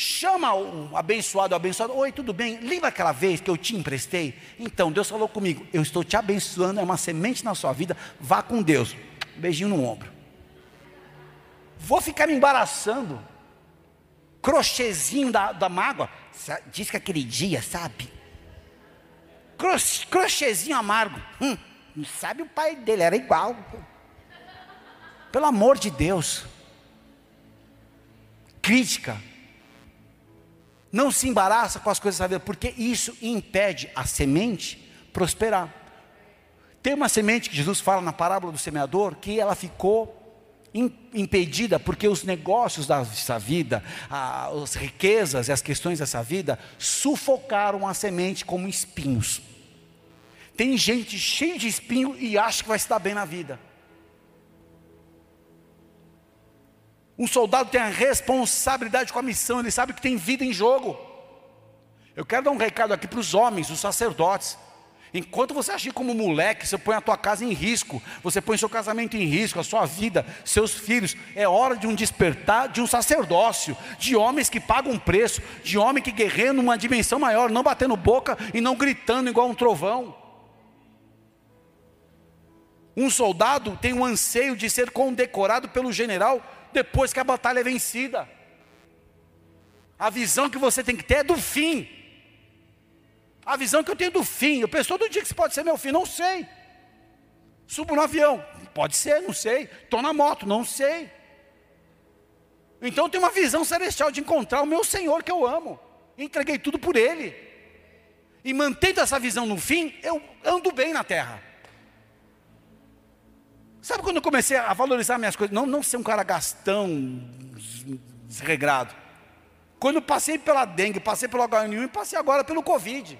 Chama o abençoado, o abençoado, oi, tudo bem? Lembra aquela vez que eu te emprestei? Então, Deus falou comigo, eu estou te abençoando, é uma semente na sua vida, vá com Deus. Beijinho no ombro. Vou ficar me embaraçando crochêzinho da, da mágoa. Diz que aquele dia, sabe? crochêzinho amargo. Hum, não sabe o pai dele, era igual. Pelo amor de Deus. Crítica. Não se embaraça com as coisas da vida, porque isso impede a semente prosperar. Tem uma semente que Jesus fala na parábola do semeador que ela ficou impedida porque os negócios dessa vida, as riquezas e as questões dessa vida sufocaram a semente como espinhos. Tem gente cheia de espinho e acha que vai se dar bem na vida. Um soldado tem a responsabilidade com a missão, ele sabe que tem vida em jogo. Eu quero dar um recado aqui para os homens, os sacerdotes. Enquanto você agir como moleque, você põe a tua casa em risco, você põe seu casamento em risco, a sua vida, seus filhos. É hora de um despertar de um sacerdócio, de homens que pagam preço, de homem que guerreia numa dimensão maior, não batendo boca e não gritando igual um trovão. Um soldado tem um anseio de ser condecorado pelo general depois que a batalha é vencida. A visão que você tem que ter é do fim. A visão que eu tenho do fim. Eu penso todo dia que isso pode ser meu fim, não sei. Subo no avião, pode ser, não sei. Estou na moto, não sei. Então eu tenho uma visão celestial de encontrar o meu Senhor que eu amo. Entreguei tudo por Ele. E mantendo essa visão no fim, eu ando bem na terra. Sabe quando eu comecei a valorizar minhas coisas? Não, não ser um cara gastão, desregrado. Quando eu passei pela dengue, passei pelo H1N1 e passei agora pelo Covid.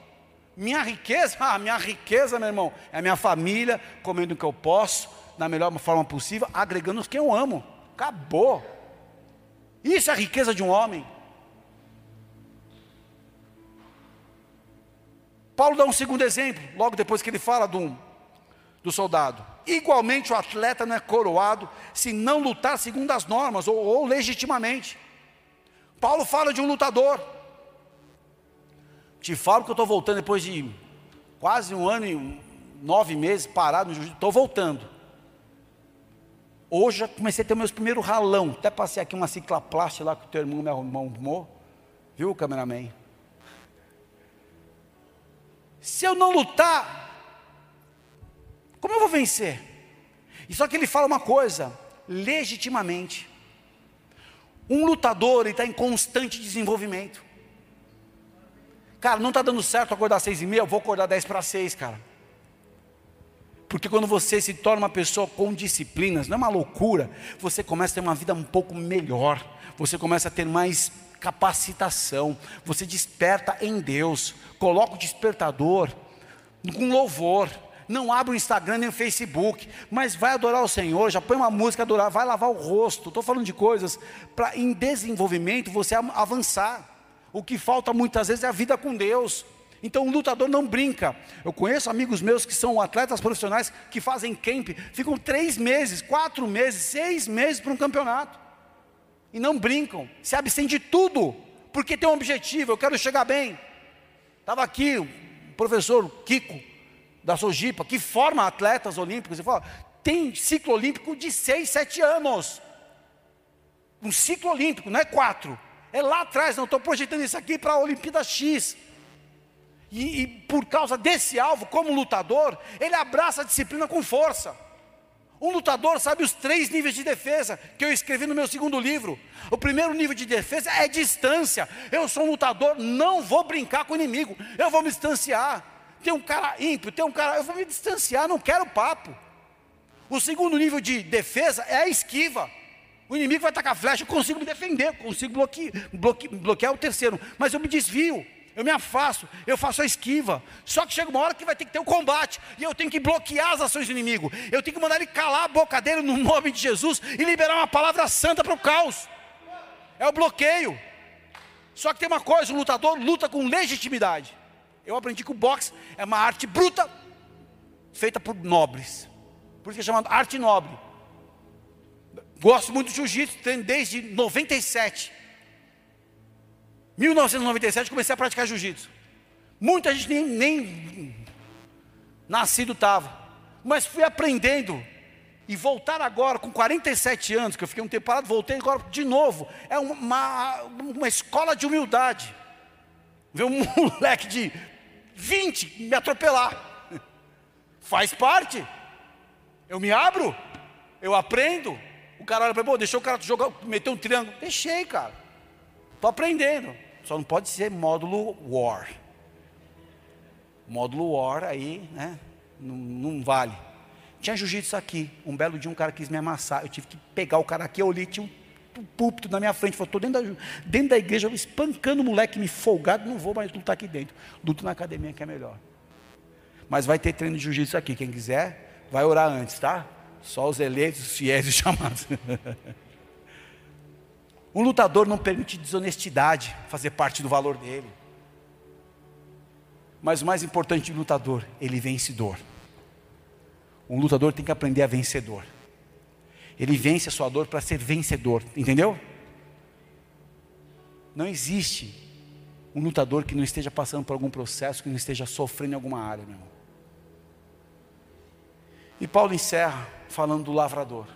Minha riqueza, ah, minha riqueza, meu irmão, é a minha família, comendo o que eu posso, da melhor forma possível, agregando quem eu amo. Acabou. Isso é a riqueza de um homem. Paulo dá um segundo exemplo, logo depois que ele fala do, do soldado. Igualmente, o atleta não é coroado se não lutar segundo as normas ou, ou legitimamente. Paulo fala de um lutador. Te falo que eu estou voltando depois de quase um ano e nove meses parado no jiu-jitsu. Estou voltando. Hoje já comecei a ter meus primeiros ralão. Até passei aqui uma ciclaplástica lá que o teu irmão me arrumou. Viu, cameraman? Se eu não lutar, como eu vou vencer? E só que ele fala uma coisa, legitimamente. Um lutador está em constante desenvolvimento. Cara, não está dando certo acordar seis e meia, eu vou acordar dez para seis, cara. Porque quando você se torna uma pessoa com disciplinas, não é uma loucura, você começa a ter uma vida um pouco melhor, você começa a ter mais capacitação, você desperta em Deus, coloca o despertador com louvor, não abre o Instagram nem o Facebook, mas vai adorar o Senhor, já põe uma música adorar, vai lavar o rosto. Estou falando de coisas para em desenvolvimento você avançar. O que falta muitas vezes é a vida com Deus. Então o lutador não brinca. Eu conheço amigos meus que são atletas profissionais que fazem camp, ficam três meses, quatro meses, seis meses para um campeonato. E não brincam, se abstêm de tudo, porque tem um objetivo, eu quero chegar bem. Estava aqui o professor Kiko, da Sojipa, que forma atletas olímpicos, e fala, tem ciclo olímpico de seis, sete anos. Um ciclo olímpico, não é quatro. É lá atrás, não estou projetando isso aqui para a Olimpíada X. E, e, por causa desse alvo, como lutador, ele abraça a disciplina com força. Um lutador sabe os três níveis de defesa que eu escrevi no meu segundo livro. O primeiro nível de defesa é distância. Eu sou um lutador, não vou brincar com o inimigo, eu vou me distanciar tem um cara ímpio, tem um cara. Eu vou me distanciar, não quero papo. O segundo nível de defesa é a esquiva. O inimigo vai atacar flecha, eu consigo me defender, consigo bloque, bloque, bloquear o terceiro, mas eu me desvio, eu me afasto, eu faço a esquiva. Só que chega uma hora que vai ter que ter o um combate, e eu tenho que bloquear as ações do inimigo, eu tenho que mandar ele calar a boca dele no nome de Jesus e liberar uma palavra santa para o caos. É o bloqueio. Só que tem uma coisa: o lutador luta com legitimidade. Eu aprendi que o boxe é uma arte bruta, feita por nobres. Por isso que é chamado arte nobre. Gosto muito de jiu-jitsu, treino desde 97. 1997 comecei a praticar jiu-jitsu. Muita gente nem, nem nascido estava. Mas fui aprendendo e voltar agora com 47 anos, que eu fiquei um tempo parado, voltei agora de novo. É uma, uma escola de humildade. Ver um moleque de 20 me atropelar. Faz parte. Eu me abro, eu aprendo. O cara olha para mim, deixou o cara jogar, meter um triângulo. Deixei, cara. Estou aprendendo. Só não pode ser módulo War. Módulo War aí, né? Não, não vale. Tinha jiu-jitsu aqui. Um belo dia um cara quis me amassar. Eu tive que pegar o cara aqui. Eu olhei, tinha um púlpito na minha frente. Falei, estou dentro da, dentro da igreja, espancando o moleque, me folgado. Não vou mais lutar aqui dentro. Luto na academia que é melhor. Mas vai ter treino de jiu-jitsu aqui. Quem quiser, vai orar antes, tá? Só os eleitos, os fiéis e chamados. um lutador não permite desonestidade fazer parte do valor dele. Mas o mais importante do lutador, ele vence dor. Um lutador tem que aprender a vencedor. Ele vence a sua dor para ser vencedor, entendeu? Não existe um lutador que não esteja passando por algum processo, que não esteja sofrendo em alguma área, meu irmão. E Paulo encerra falando do lavrador.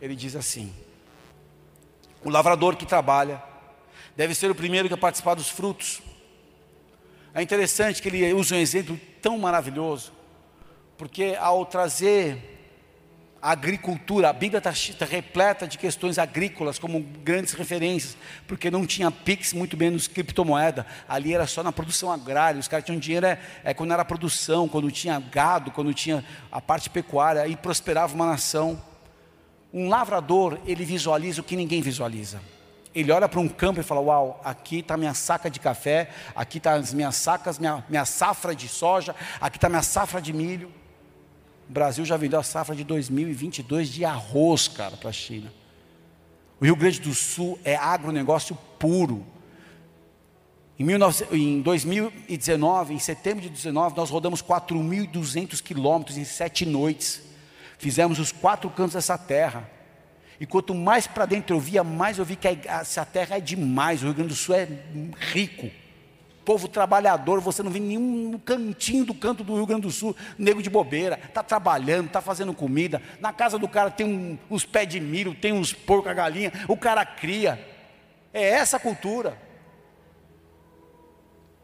Ele diz assim: O lavrador que trabalha deve ser o primeiro a participar dos frutos. É interessante que ele usa um exemplo tão maravilhoso porque ao trazer a agricultura, a Bíblia está tá repleta de questões agrícolas como grandes referências, porque não tinha PIX, muito menos criptomoeda, ali era só na produção agrária, os caras tinham dinheiro é, é quando era produção, quando tinha gado, quando tinha a parte pecuária, aí prosperava uma nação. Um lavrador, ele visualiza o que ninguém visualiza. Ele olha para um campo e fala: Uau, aqui está minha saca de café, aqui está as minhas sacas, minha, minha safra de soja, aqui está minha safra de milho. O Brasil já vendeu a safra de 2022 de arroz, cara, para a China. O Rio Grande do Sul é agronegócio puro. Em, 19, em 2019, em setembro de 2019, nós rodamos 4.200 quilômetros em sete noites. Fizemos os quatro cantos dessa terra. E quanto mais para dentro eu via, mais eu vi que essa terra é demais. O Rio Grande do Sul é rico povo trabalhador, você não vê nenhum cantinho do canto do Rio Grande do Sul, nego de bobeira, está trabalhando, está fazendo comida, na casa do cara tem um, uns pés de milho, tem uns porco, a galinha, o cara cria, é essa a cultura.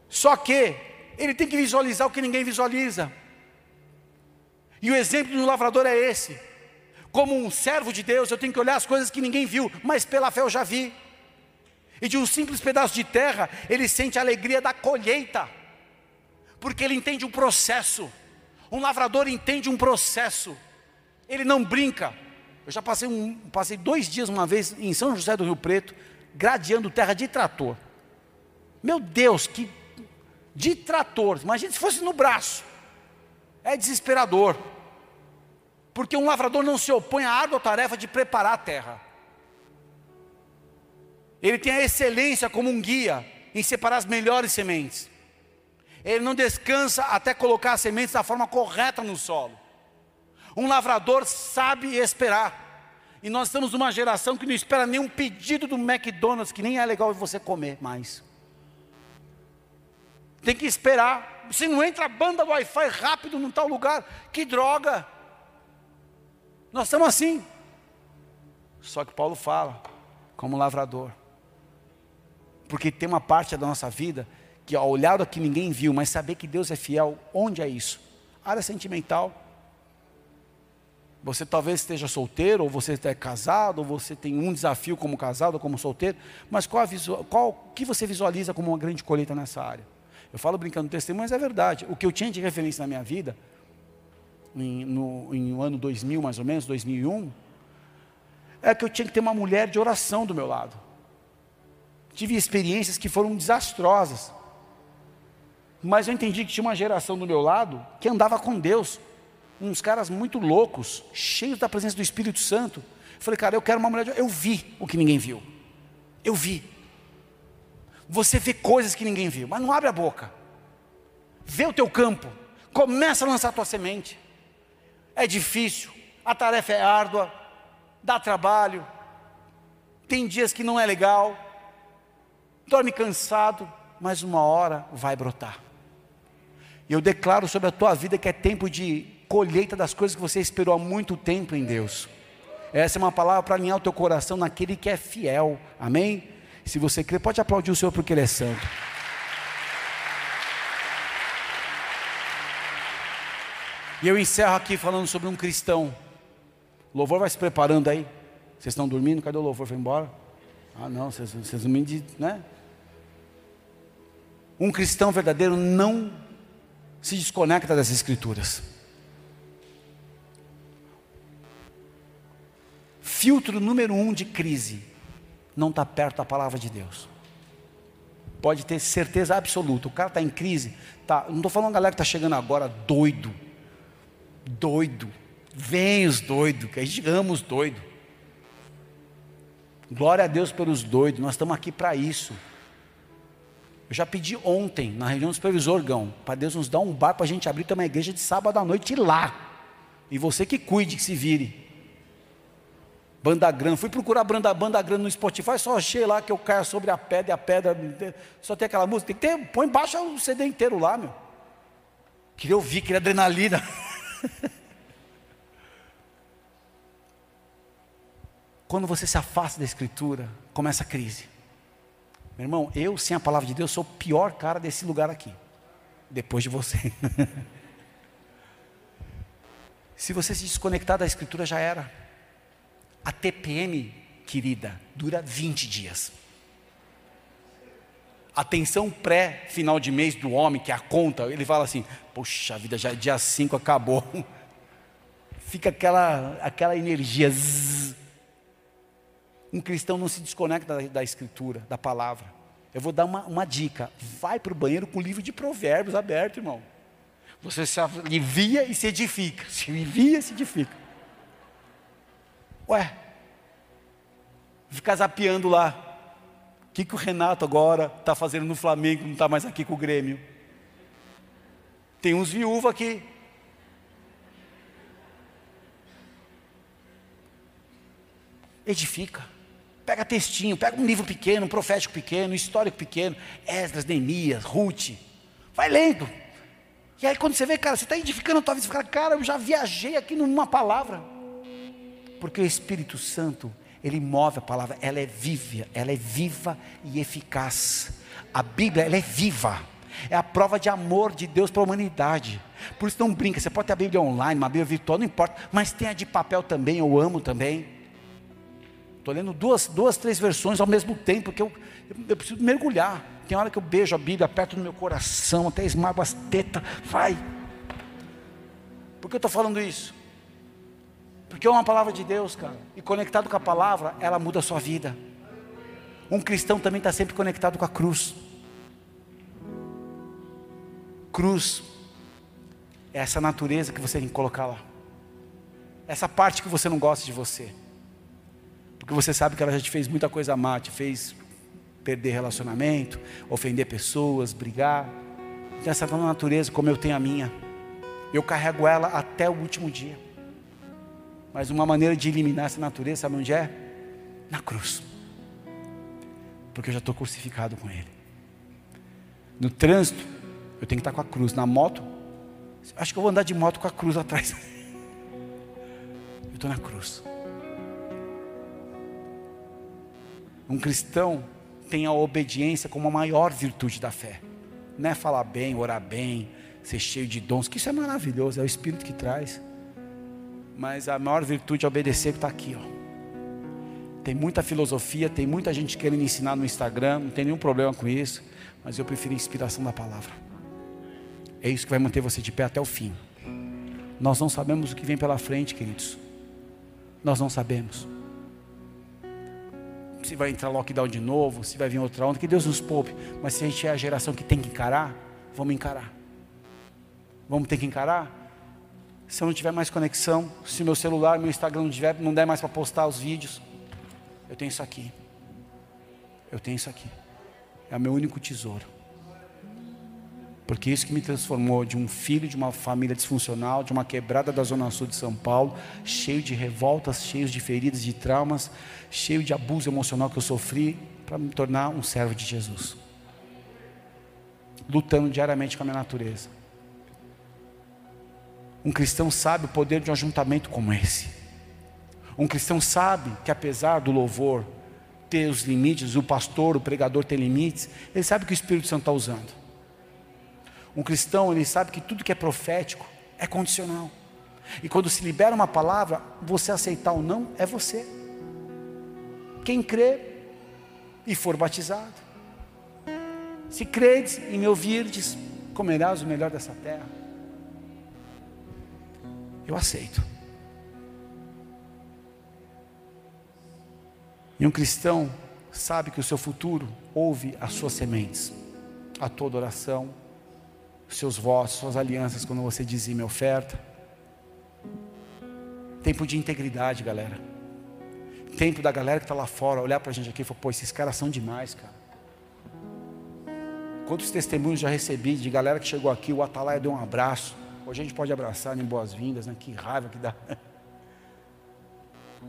Só que ele tem que visualizar o que ninguém visualiza. E o exemplo do lavrador é esse. Como um servo de Deus, eu tenho que olhar as coisas que ninguém viu, mas pela fé eu já vi. E de um simples pedaço de terra, ele sente a alegria da colheita, porque ele entende um processo. Um lavrador entende um processo, ele não brinca. Eu já passei, um, passei dois dias uma vez em São José do Rio Preto, gradeando terra de trator. Meu Deus, que de trator, imagina se fosse no braço, é desesperador, porque um lavrador não se opõe à árdua tarefa de preparar a terra. Ele tem a excelência como um guia em separar as melhores sementes. Ele não descansa até colocar as sementes da forma correta no solo. Um lavrador sabe esperar. E nós estamos numa geração que não espera nenhum pedido do McDonald's, que nem é legal você comer mais. Tem que esperar. Se não entra a banda Wi-Fi rápido num tal lugar, que droga. Nós estamos assim. Só que Paulo fala, como lavrador. Porque tem uma parte da nossa vida que ao olhar que ninguém viu, mas saber que Deus é fiel, onde é isso? Área sentimental. Você talvez esteja solteiro, ou você é casado, ou você tem um desafio como casado ou como solteiro, mas qual, o qual que você visualiza como uma grande colheita nessa área? Eu falo brincando do testemunho, mas é verdade. O que eu tinha de referência na minha vida, em, no, em um ano 2000 mais ou menos, 2001, é que eu tinha que ter uma mulher de oração do meu lado tive experiências que foram desastrosas. Mas eu entendi que tinha uma geração do meu lado que andava com Deus, uns caras muito loucos, cheios da presença do Espírito Santo. Eu falei, cara, eu quero uma mulher. De... Eu vi o que ninguém viu. Eu vi. Você vê coisas que ninguém viu, mas não abre a boca. Vê o teu campo. Começa a lançar a tua semente. É difícil, a tarefa é árdua, dá trabalho, tem dias que não é legal, dorme cansado, mas uma hora vai brotar. E eu declaro sobre a tua vida que é tempo de colheita das coisas que você esperou há muito tempo em Deus. Essa é uma palavra para alinhar o teu coração naquele que é fiel. Amém? Se você crê, pode aplaudir o Senhor porque Ele é santo. E eu encerro aqui falando sobre um cristão. O louvor vai se preparando aí. Vocês estão dormindo? Cadê o louvor? Foi embora? Ah, não, vocês, vocês não me dizem, né? Um cristão verdadeiro não se desconecta das Escrituras. Filtro número um de crise: não está perto da palavra de Deus. Pode ter certeza absoluta. O cara está em crise. Tá, não estou falando galera que está chegando agora doido. Doido. Vem os doidos, que a gente ama os doidos. Glória a Deus pelos doidos. Nós estamos aqui para isso. Eu já pedi ontem, na reunião do supervisor, Gão, para Deus nos dar um bar para a gente abrir uma igreja de sábado à noite lá. E você que cuide, que se vire. Banda grande, fui procurar banda, banda grande no Spotify, só achei lá que eu caia sobre a pedra e a pedra. Só tem aquela música, tem que ter, põe embaixo o CD inteiro lá, meu. Queria ouvir, queria adrenalina. Quando você se afasta da Escritura, começa a crise. Meu irmão, eu sem a palavra de Deus sou o pior cara desse lugar aqui. Depois de você. se você se desconectar da Escritura, já era. A TPM, querida, dura 20 dias. A tensão pré-final de mês do homem, que é a conta, ele fala assim: Poxa vida, já é dia 5 acabou. Fica aquela, aquela energia. Zzz. Um cristão não se desconecta da, da escritura, da palavra. Eu vou dar uma, uma dica: vai para o banheiro com o livro de provérbios aberto, irmão. Você se alivia e se edifica. Se alivia e se edifica. Ué, ficar zapeando lá. O que, que o Renato agora está fazendo no Flamengo, não está mais aqui com o Grêmio? Tem uns viúvos aqui. Edifica. Pega textinho, pega um livro pequeno, um profético pequeno, um histórico pequeno, Esdras, Neemias, Ruth. Vai lendo. E aí quando você vê, cara, você está edificando a tua vida, você fala, cara, eu já viajei aqui numa palavra. Porque o Espírito Santo, ele move a palavra, ela é viva, ela é viva e eficaz. A Bíblia, ela é viva. É a prova de amor de Deus para a humanidade. Por isso não brinca, você pode ter a Bíblia online, uma Bíblia virtual, não importa, mas tem a de papel também, eu amo também. Estou lendo duas, duas, três versões ao mesmo tempo, porque eu, eu, eu, preciso mergulhar. Tem hora que eu beijo a Bíblia, aperto no meu coração, até esmago as tetas, vai. Por que eu estou falando isso? Porque é uma palavra de Deus, cara. E conectado com a palavra, ela muda a sua vida. Um cristão também está sempre conectado com a cruz. Cruz é essa natureza que você tem que colocar lá. Essa parte que você não gosta de você. Porque você sabe que ela já te fez muita coisa má, te fez perder relacionamento, ofender pessoas, brigar. Tem essa natureza como eu tenho a minha. Eu carrego ela até o último dia. Mas uma maneira de eliminar essa natureza, sabe onde é? Na cruz. Porque eu já estou crucificado com Ele. No trânsito, eu tenho que estar com a cruz. Na moto, acho que eu vou andar de moto com a cruz atrás. Eu estou na cruz. Um cristão tem a obediência como a maior virtude da fé. Não é falar bem, orar bem, ser cheio de dons, que isso é maravilhoso, é o Espírito que traz. Mas a maior virtude é obedecer que está aqui, ó. Tem muita filosofia, tem muita gente querendo ensinar no Instagram, não tem nenhum problema com isso, mas eu prefiro a inspiração da palavra. É isso que vai manter você de pé até o fim. Nós não sabemos o que vem pela frente, queridos. Nós não sabemos. Se vai entrar lockdown de novo, se vai vir outra onda, que Deus nos poupe. Mas se a gente é a geração que tem que encarar, vamos encarar. Vamos ter que encarar? se eu não tiver mais conexão, se meu celular, meu Instagram não, tiver, não der mais para postar os vídeos, eu tenho isso aqui. Eu tenho isso aqui. É o meu único tesouro. Porque isso que me transformou de um filho de uma família disfuncional, de uma quebrada da zona sul de São Paulo, cheio de revoltas, cheio de feridas, de traumas, cheio de abuso emocional que eu sofri, para me tornar um servo de Jesus. Lutando diariamente com a minha natureza Um cristão sabe o poder de um ajuntamento como esse. Um cristão sabe que apesar do louvor ter os limites, o pastor, o pregador tem limites, ele sabe que o Espírito Santo está usando. Um cristão, ele sabe que tudo que é profético é condicional. E quando se libera uma palavra, você aceitar ou não, é você. Quem crê e for batizado. Se credes e me ouvirdes, comerás o melhor dessa terra. Eu aceito. E um cristão sabe que o seu futuro ouve as suas sementes, a toda oração, seus votos, suas alianças, quando você dizime oferta. Tempo de integridade, galera. Tempo da galera que está lá fora olhar para a gente aqui e falar: pô, esses caras são demais, cara. Quantos testemunhos já recebi de galera que chegou aqui, o Atalaia deu um abraço. Hoje a gente pode abraçar em boas-vindas, né? Que raiva que dá.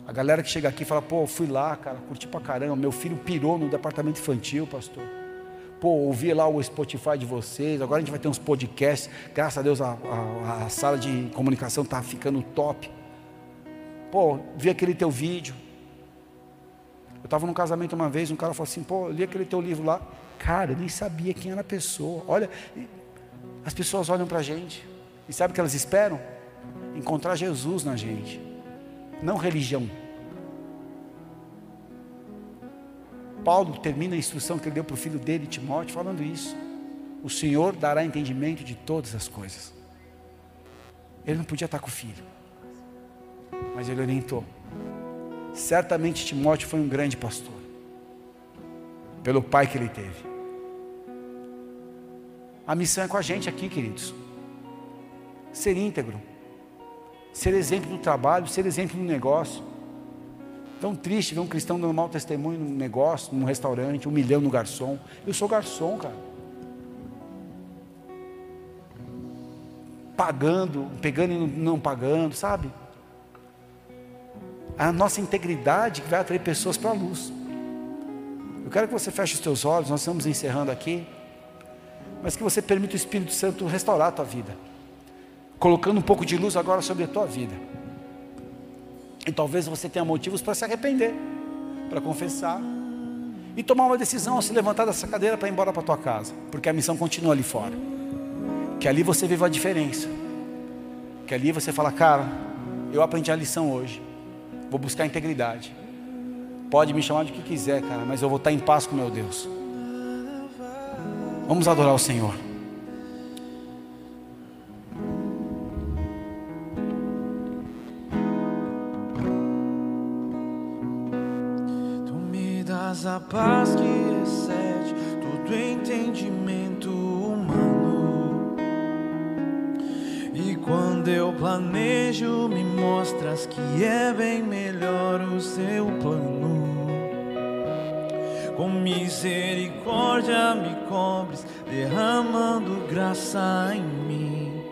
A galera que chega aqui fala, pô, fui lá, cara, curti pra caramba. Meu filho pirou no departamento infantil, pastor. Pô, ouvi lá o Spotify de vocês. Agora a gente vai ter uns podcasts. Graças a Deus a, a, a sala de comunicação está ficando top. Pô, vi aquele teu vídeo. Eu estava num casamento uma vez, um cara falou assim, pô, eu li aquele teu livro lá. Cara, eu nem sabia quem era a pessoa. Olha, as pessoas olham para a gente. E sabe o que elas esperam? Encontrar Jesus na gente não religião. Paulo termina a instrução que ele deu para o filho dele, Timóteo, falando isso. O Senhor dará entendimento de todas as coisas. Ele não podia estar com o filho, mas ele orientou. Certamente Timóteo foi um grande pastor, pelo pai que ele teve. A missão é com a gente aqui, queridos. Ser íntegro, ser exemplo no trabalho, ser exemplo no negócio. Tão triste ver um cristão dando mau testemunho num negócio, num restaurante, humilhando o garçom. Eu sou garçom, cara. Pagando, pegando e não pagando, sabe? A nossa integridade que vai atrair pessoas para a luz. Eu quero que você feche os teus olhos, nós estamos encerrando aqui. Mas que você permita o Espírito Santo restaurar a tua vida colocando um pouco de luz agora sobre a tua vida. E talvez você tenha motivos para se arrepender, para confessar e tomar uma decisão ao se levantar dessa cadeira para ir embora para tua casa, porque a missão continua ali fora. Que ali você viva a diferença. Que ali você fala, cara, eu aprendi a lição hoje. Vou buscar integridade. Pode me chamar de que quiser, cara, mas eu vou estar em paz com meu Deus. Vamos adorar o Senhor. A paz que excede todo entendimento humano. E quando eu planejo, me mostras que é bem melhor o seu plano. Com misericórdia me cobres, derramando graça em mim.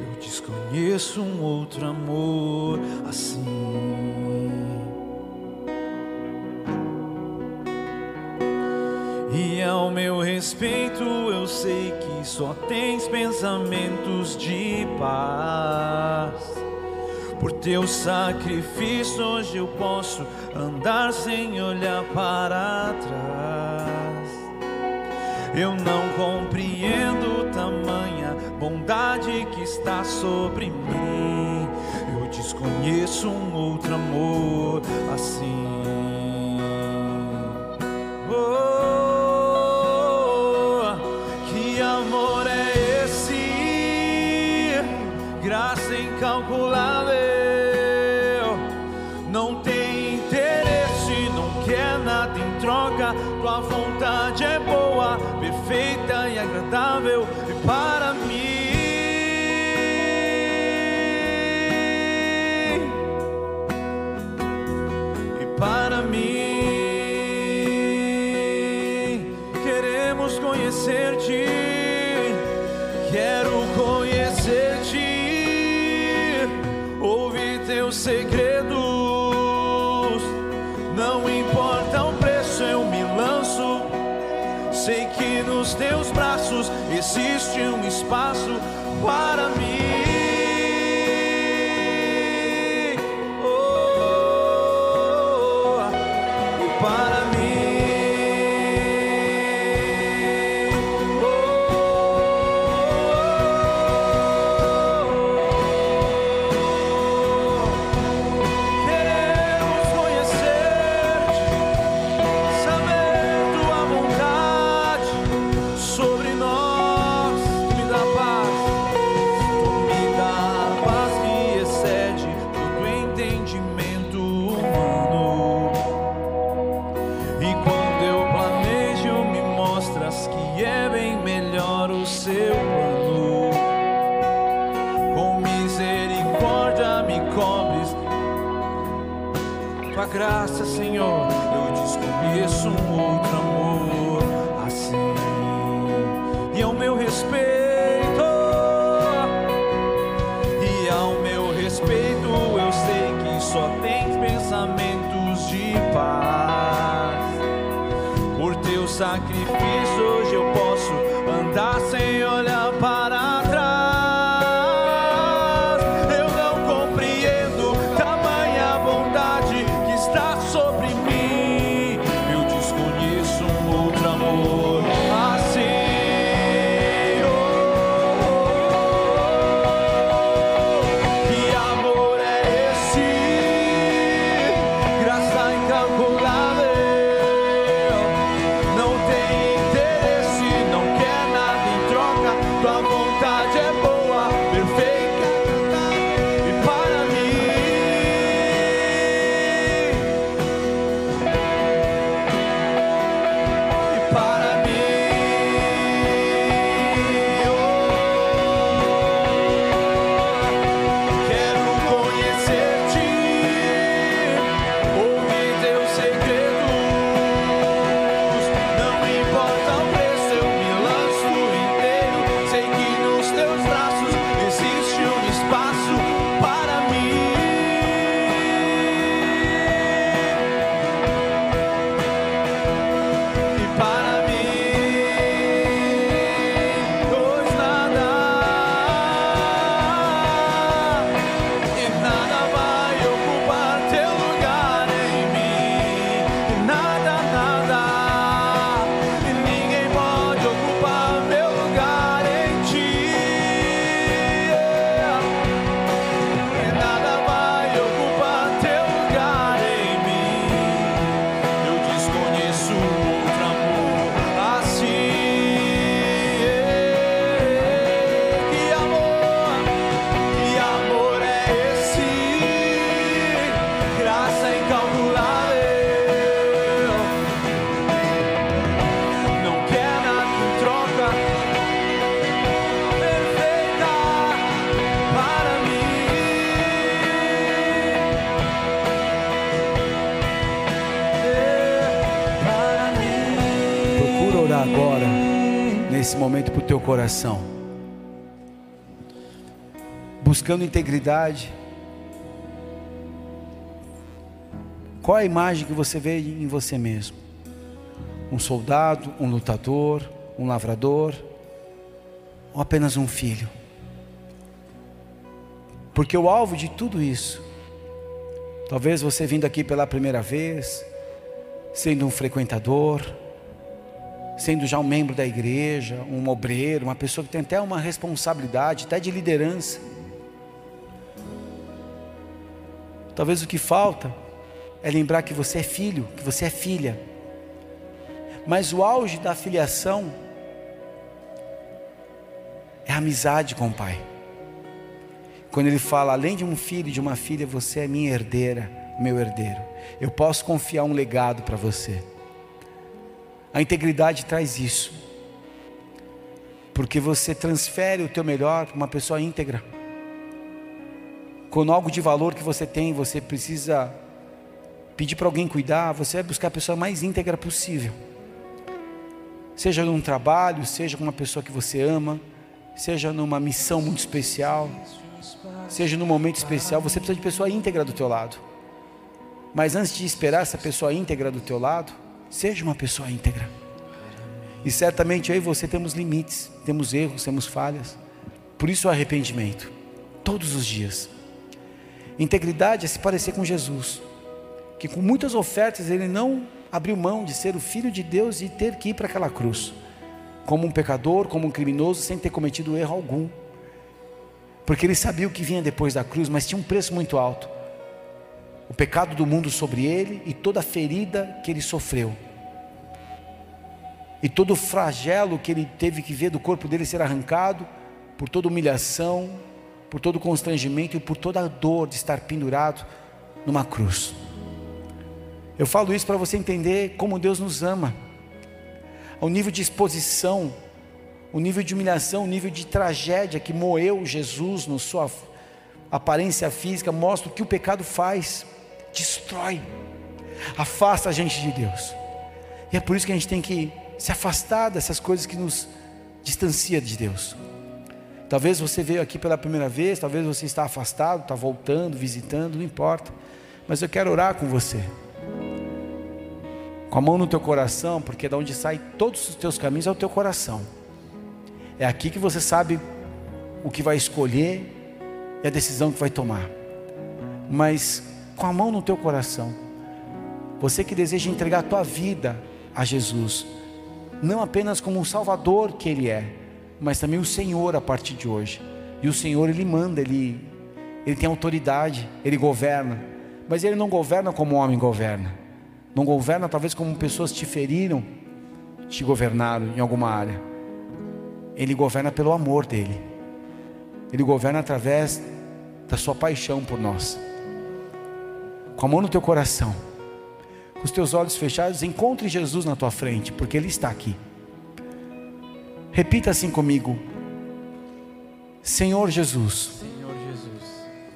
Eu desconheço um outro amor assim. Meu respeito eu sei que só tens pensamentos de paz. Por teu sacrifício hoje eu posso andar sem olhar para trás. Eu não compreendo tamanha bondade que está sobre mim. Eu desconheço um outro amor assim. agradável existe um espaço para mim. Coração, buscando integridade. Qual a imagem que você vê em você mesmo? Um soldado, um lutador, um lavrador, ou apenas um filho? Porque o alvo de tudo isso, talvez você vindo aqui pela primeira vez, sendo um frequentador, sendo já um membro da igreja, um obreiro, uma pessoa que tem até uma responsabilidade, até de liderança. Talvez o que falta é lembrar que você é filho, que você é filha. Mas o auge da filiação é a amizade com o Pai. Quando ele fala, além de um filho e de uma filha, você é minha herdeira, meu herdeiro. Eu posso confiar um legado para você. A integridade traz isso. Porque você transfere o teu melhor para uma pessoa íntegra. Quando algo de valor que você tem, você precisa pedir para alguém cuidar, você vai buscar a pessoa mais íntegra possível. Seja num trabalho, seja com uma pessoa que você ama, seja numa missão muito especial, seja num momento especial, você precisa de pessoa íntegra do teu lado. Mas antes de esperar essa pessoa íntegra do teu lado, seja uma pessoa íntegra. E certamente eu e você temos limites, temos erros, temos falhas. Por isso o arrependimento, todos os dias. Integridade é se parecer com Jesus, que com muitas ofertas ele não abriu mão de ser o filho de Deus e ter que ir para aquela cruz, como um pecador, como um criminoso, sem ter cometido erro algum. Porque ele sabia o que vinha depois da cruz, mas tinha um preço muito alto. O pecado do mundo sobre ele e toda a ferida que ele sofreu. E todo o flagelo que ele teve que ver do corpo dele ser arrancado, por toda humilhação, por todo constrangimento e por toda a dor de estar pendurado numa cruz. Eu falo isso para você entender como Deus nos ama. O nível de exposição, o nível de humilhação, o nível de tragédia que moeu Jesus na sua aparência física, mostra o que o pecado faz, destrói. afasta a gente de Deus. E é por isso que a gente tem que se afastar dessas coisas que nos distancia de Deus. Talvez você veio aqui pela primeira vez, talvez você está afastado, está voltando, visitando, não importa. Mas eu quero orar com você. Com a mão no teu coração, porque da onde sai todos os teus caminhos é o teu coração. É aqui que você sabe o que vai escolher e a decisão que vai tomar. Mas com a mão no teu coração, você que deseja entregar a tua vida a Jesus, não apenas como um Salvador que Ele é, mas também o Senhor a partir de hoje. E o Senhor Ele manda, Ele, Ele tem autoridade, Ele governa, mas Ele não governa como o homem governa, não governa talvez como pessoas te feriram, te governaram em alguma área. Ele governa pelo amor dele. Ele governa através da sua paixão por nós. Com a mão no teu coração, com os teus olhos fechados, encontre Jesus na tua frente, porque Ele está aqui. Repita assim comigo: Senhor Jesus. Senhor Jesus.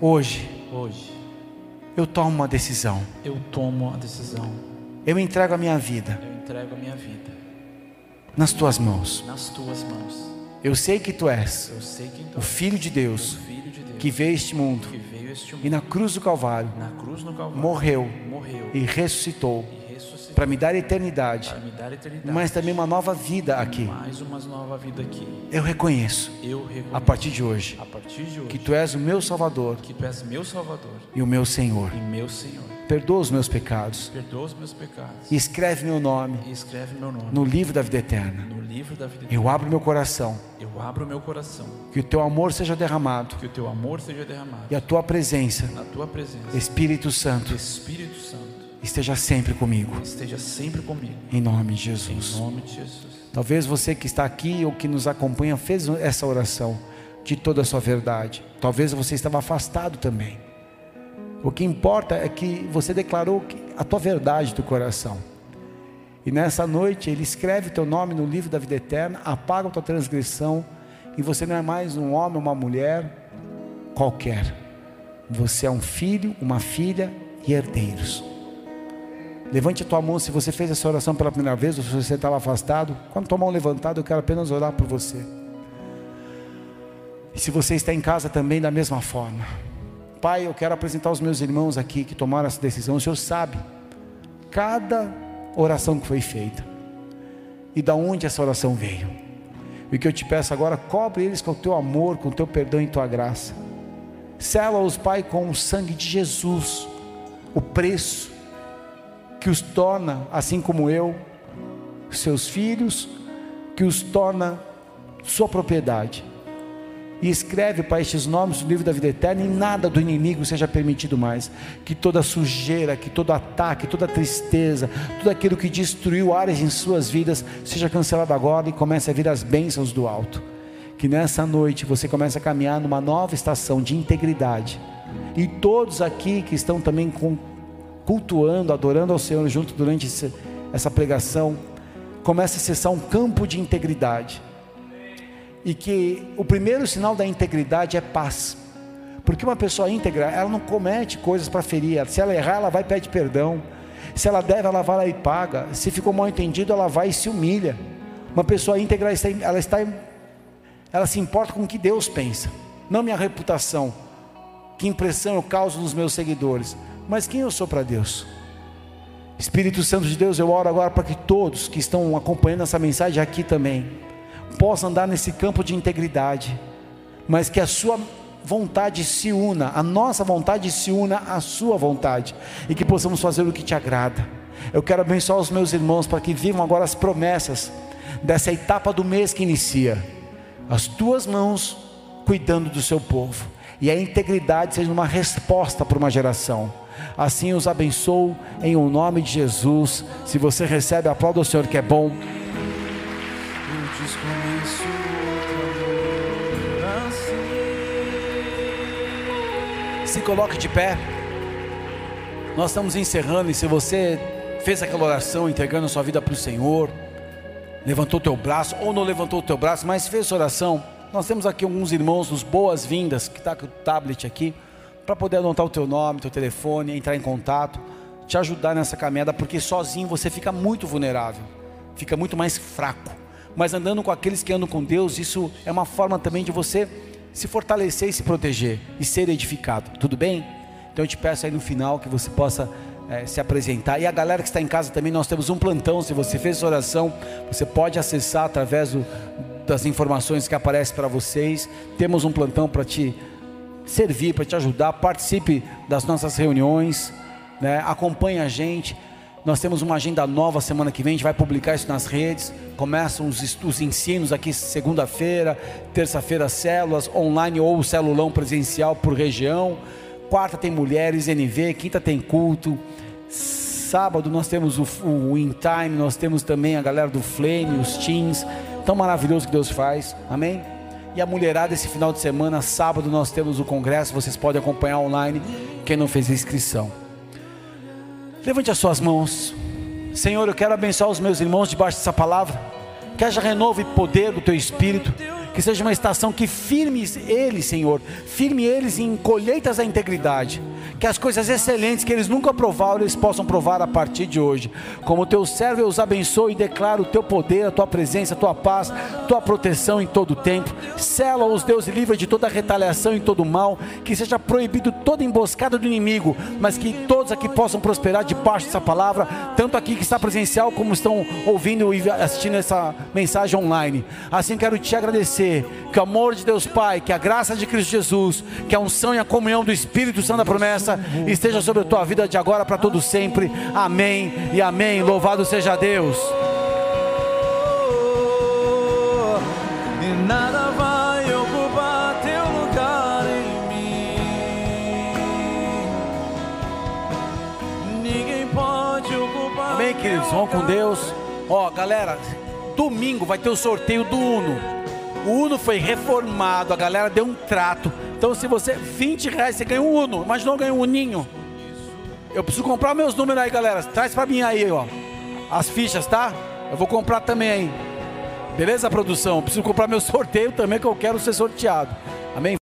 Hoje. Hoje. Eu tomo uma decisão. Eu tomo uma decisão. Eu entrego a minha vida. Eu entrego a minha vida. Nas tuas mãos. Nas tuas mãos. Eu sei que tu és. Que tu o filho de Deus. Filho de Deus. Que veio este mundo. Que veio este mundo. E na cruz do Calvário. Cruz Calvário. Morreu. Morreu. E ressuscitou. E para me dar eternidade, me dar eternidade, mas também uma nova vida aqui. Mais uma nova vida aqui. Eu reconheço. Eu reconheço. A partir de hoje. A partir de hoje. Que tu és o meu Salvador. Que tu és meu Salvador. E o meu Senhor. E meu Senhor. Perdoa os meus pecados. Perdoa os meus pecados. E escreve meu nome. Escreve meu nome. No livro da vida eterna. No livro da vida eterna. Eu abro meu coração. Eu abro meu coração. Que o teu amor seja derramado. Que o teu amor seja derramado. E a tua presença. A tua presença. Espírito Santo. Espírito Santo esteja sempre comigo. Esteja sempre comigo. Em nome de Jesus. Em nome de Jesus. Talvez você que está aqui ou que nos acompanha fez essa oração de toda a sua verdade. Talvez você estava afastado também. O que importa é que você declarou a tua verdade do coração. E nessa noite ele escreve teu nome no livro da vida eterna, apaga a tua transgressão e você não é mais um homem, uma mulher qualquer. Você é um filho, uma filha e herdeiros. Levante a tua mão se você fez essa oração pela primeira vez ou se você estava afastado. Quando tua mão levantada, eu quero apenas orar por você. E se você está em casa também, da mesma forma. Pai, eu quero apresentar os meus irmãos aqui que tomaram essa decisão. O Senhor sabe cada oração que foi feita e da onde essa oração veio. E o que eu te peço agora, cobre eles com o teu amor, com o teu perdão e tua graça. Sela-os, Pai, com o sangue de Jesus, o preço que os torna, assim como eu, seus filhos, que os torna sua propriedade. E escreve para estes nomes no livro da vida eterna, e nada do inimigo seja permitido mais. Que toda sujeira, que todo ataque, toda tristeza, tudo aquilo que destruiu áreas em suas vidas, seja cancelado agora e comece a vir as bênçãos do alto. Que nessa noite você comece a caminhar numa nova estação de integridade. E todos aqui que estão também com cultuando, adorando ao Senhor junto durante essa pregação, começa a acessar um campo de integridade. E que o primeiro sinal da integridade é paz. Porque uma pessoa íntegra, ela não comete coisas para ferir. Se ela errar, ela vai e pede perdão. Se ela deve, ela vai lá e paga. Se ficou mal entendido, ela vai e se humilha. Uma pessoa íntegra, está, ela, está, ela se importa com o que Deus pensa, não minha reputação. Que impressão eu causo nos meus seguidores mas quem eu sou para Deus? Espírito Santo de Deus, eu oro agora para que todos que estão acompanhando essa mensagem aqui também possam andar nesse campo de integridade, mas que a sua vontade se una, a nossa vontade se una à sua vontade e que possamos fazer o que te agrada. Eu quero abençoar os meus irmãos para que vivam agora as promessas dessa etapa do mês que inicia. As tuas mãos cuidando do seu povo e a integridade seja uma resposta para uma geração. Assim os abençoo em o um nome de Jesus. Se você recebe, aplauda o Senhor que é bom. Se coloque de pé. Nós estamos encerrando e se você fez aquela oração entregando a sua vida para o Senhor, levantou teu braço ou não levantou o teu braço, mas fez oração, nós temos aqui alguns irmãos nos boas-vindas que está com o tablet aqui para poder anotar o teu nome, teu telefone, entrar em contato, te ajudar nessa caminhada, porque sozinho você fica muito vulnerável, fica muito mais fraco. Mas andando com aqueles que andam com Deus, isso é uma forma também de você se fortalecer e se proteger e ser edificado. Tudo bem? Então eu te peço aí no final que você possa é, se apresentar. E a galera que está em casa também, nós temos um plantão. Se você fez oração, você pode acessar através do, das informações que aparecem para vocês. Temos um plantão para te servir, para te ajudar. Participe das nossas reuniões, né? acompanhe a gente. Nós temos uma agenda nova semana que vem, a gente vai publicar isso nas redes. Começam os, os ensinos aqui segunda-feira, terça-feira células online ou celulão presencial por região. Quarta tem mulheres, NV, quinta tem culto. Sábado nós temos o, o In Time, nós temos também a galera do Flame, os teens. Tão maravilhoso que Deus faz. Amém? E a mulherada esse final de semana, sábado nós temos o congresso, vocês podem acompanhar online, quem não fez a inscrição. Levante as suas mãos. Senhor, eu quero abençoar os meus irmãos debaixo dessa palavra. Que haja renovo e poder do teu espírito que seja uma estação que firme eles, Senhor, firme eles em colheitas da integridade, que as coisas excelentes que eles nunca provaram, eles possam provar a partir de hoje. Como teu servo, eu os abençoo e declaro o teu poder, a tua presença, a tua paz, tua proteção em todo o tempo. Sela-os, Deus, e livra de toda retaliação e todo mal, que seja proibido toda emboscada do inimigo, mas que todos aqui possam prosperar debaixo dessa palavra, tanto aqui que está presencial, como estão ouvindo e assistindo essa mensagem online. Assim quero te agradecer que o amor de Deus Pai, que a graça de Cristo Jesus, que a unção e a comunhão do Espírito Santo da promessa esteja sobre a tua vida de agora para todo sempre. Amém e amém. Louvado seja Deus. E nada vai ocupar teu lugar em mim. Ninguém pode ocupar. Amém, queridos. Vão com Deus. Ó, galera, domingo vai ter o sorteio do Uno. O Uno foi reformado, a galera deu um trato. Então, se você, 20 reais, você ganha um Uno. Imaginou ganhar um Uninho? Eu preciso comprar meus números aí, galera. Traz para mim aí, ó. As fichas, tá? Eu vou comprar também aí. Beleza, produção? Eu preciso comprar meu sorteio também, que eu quero ser sorteado. Amém?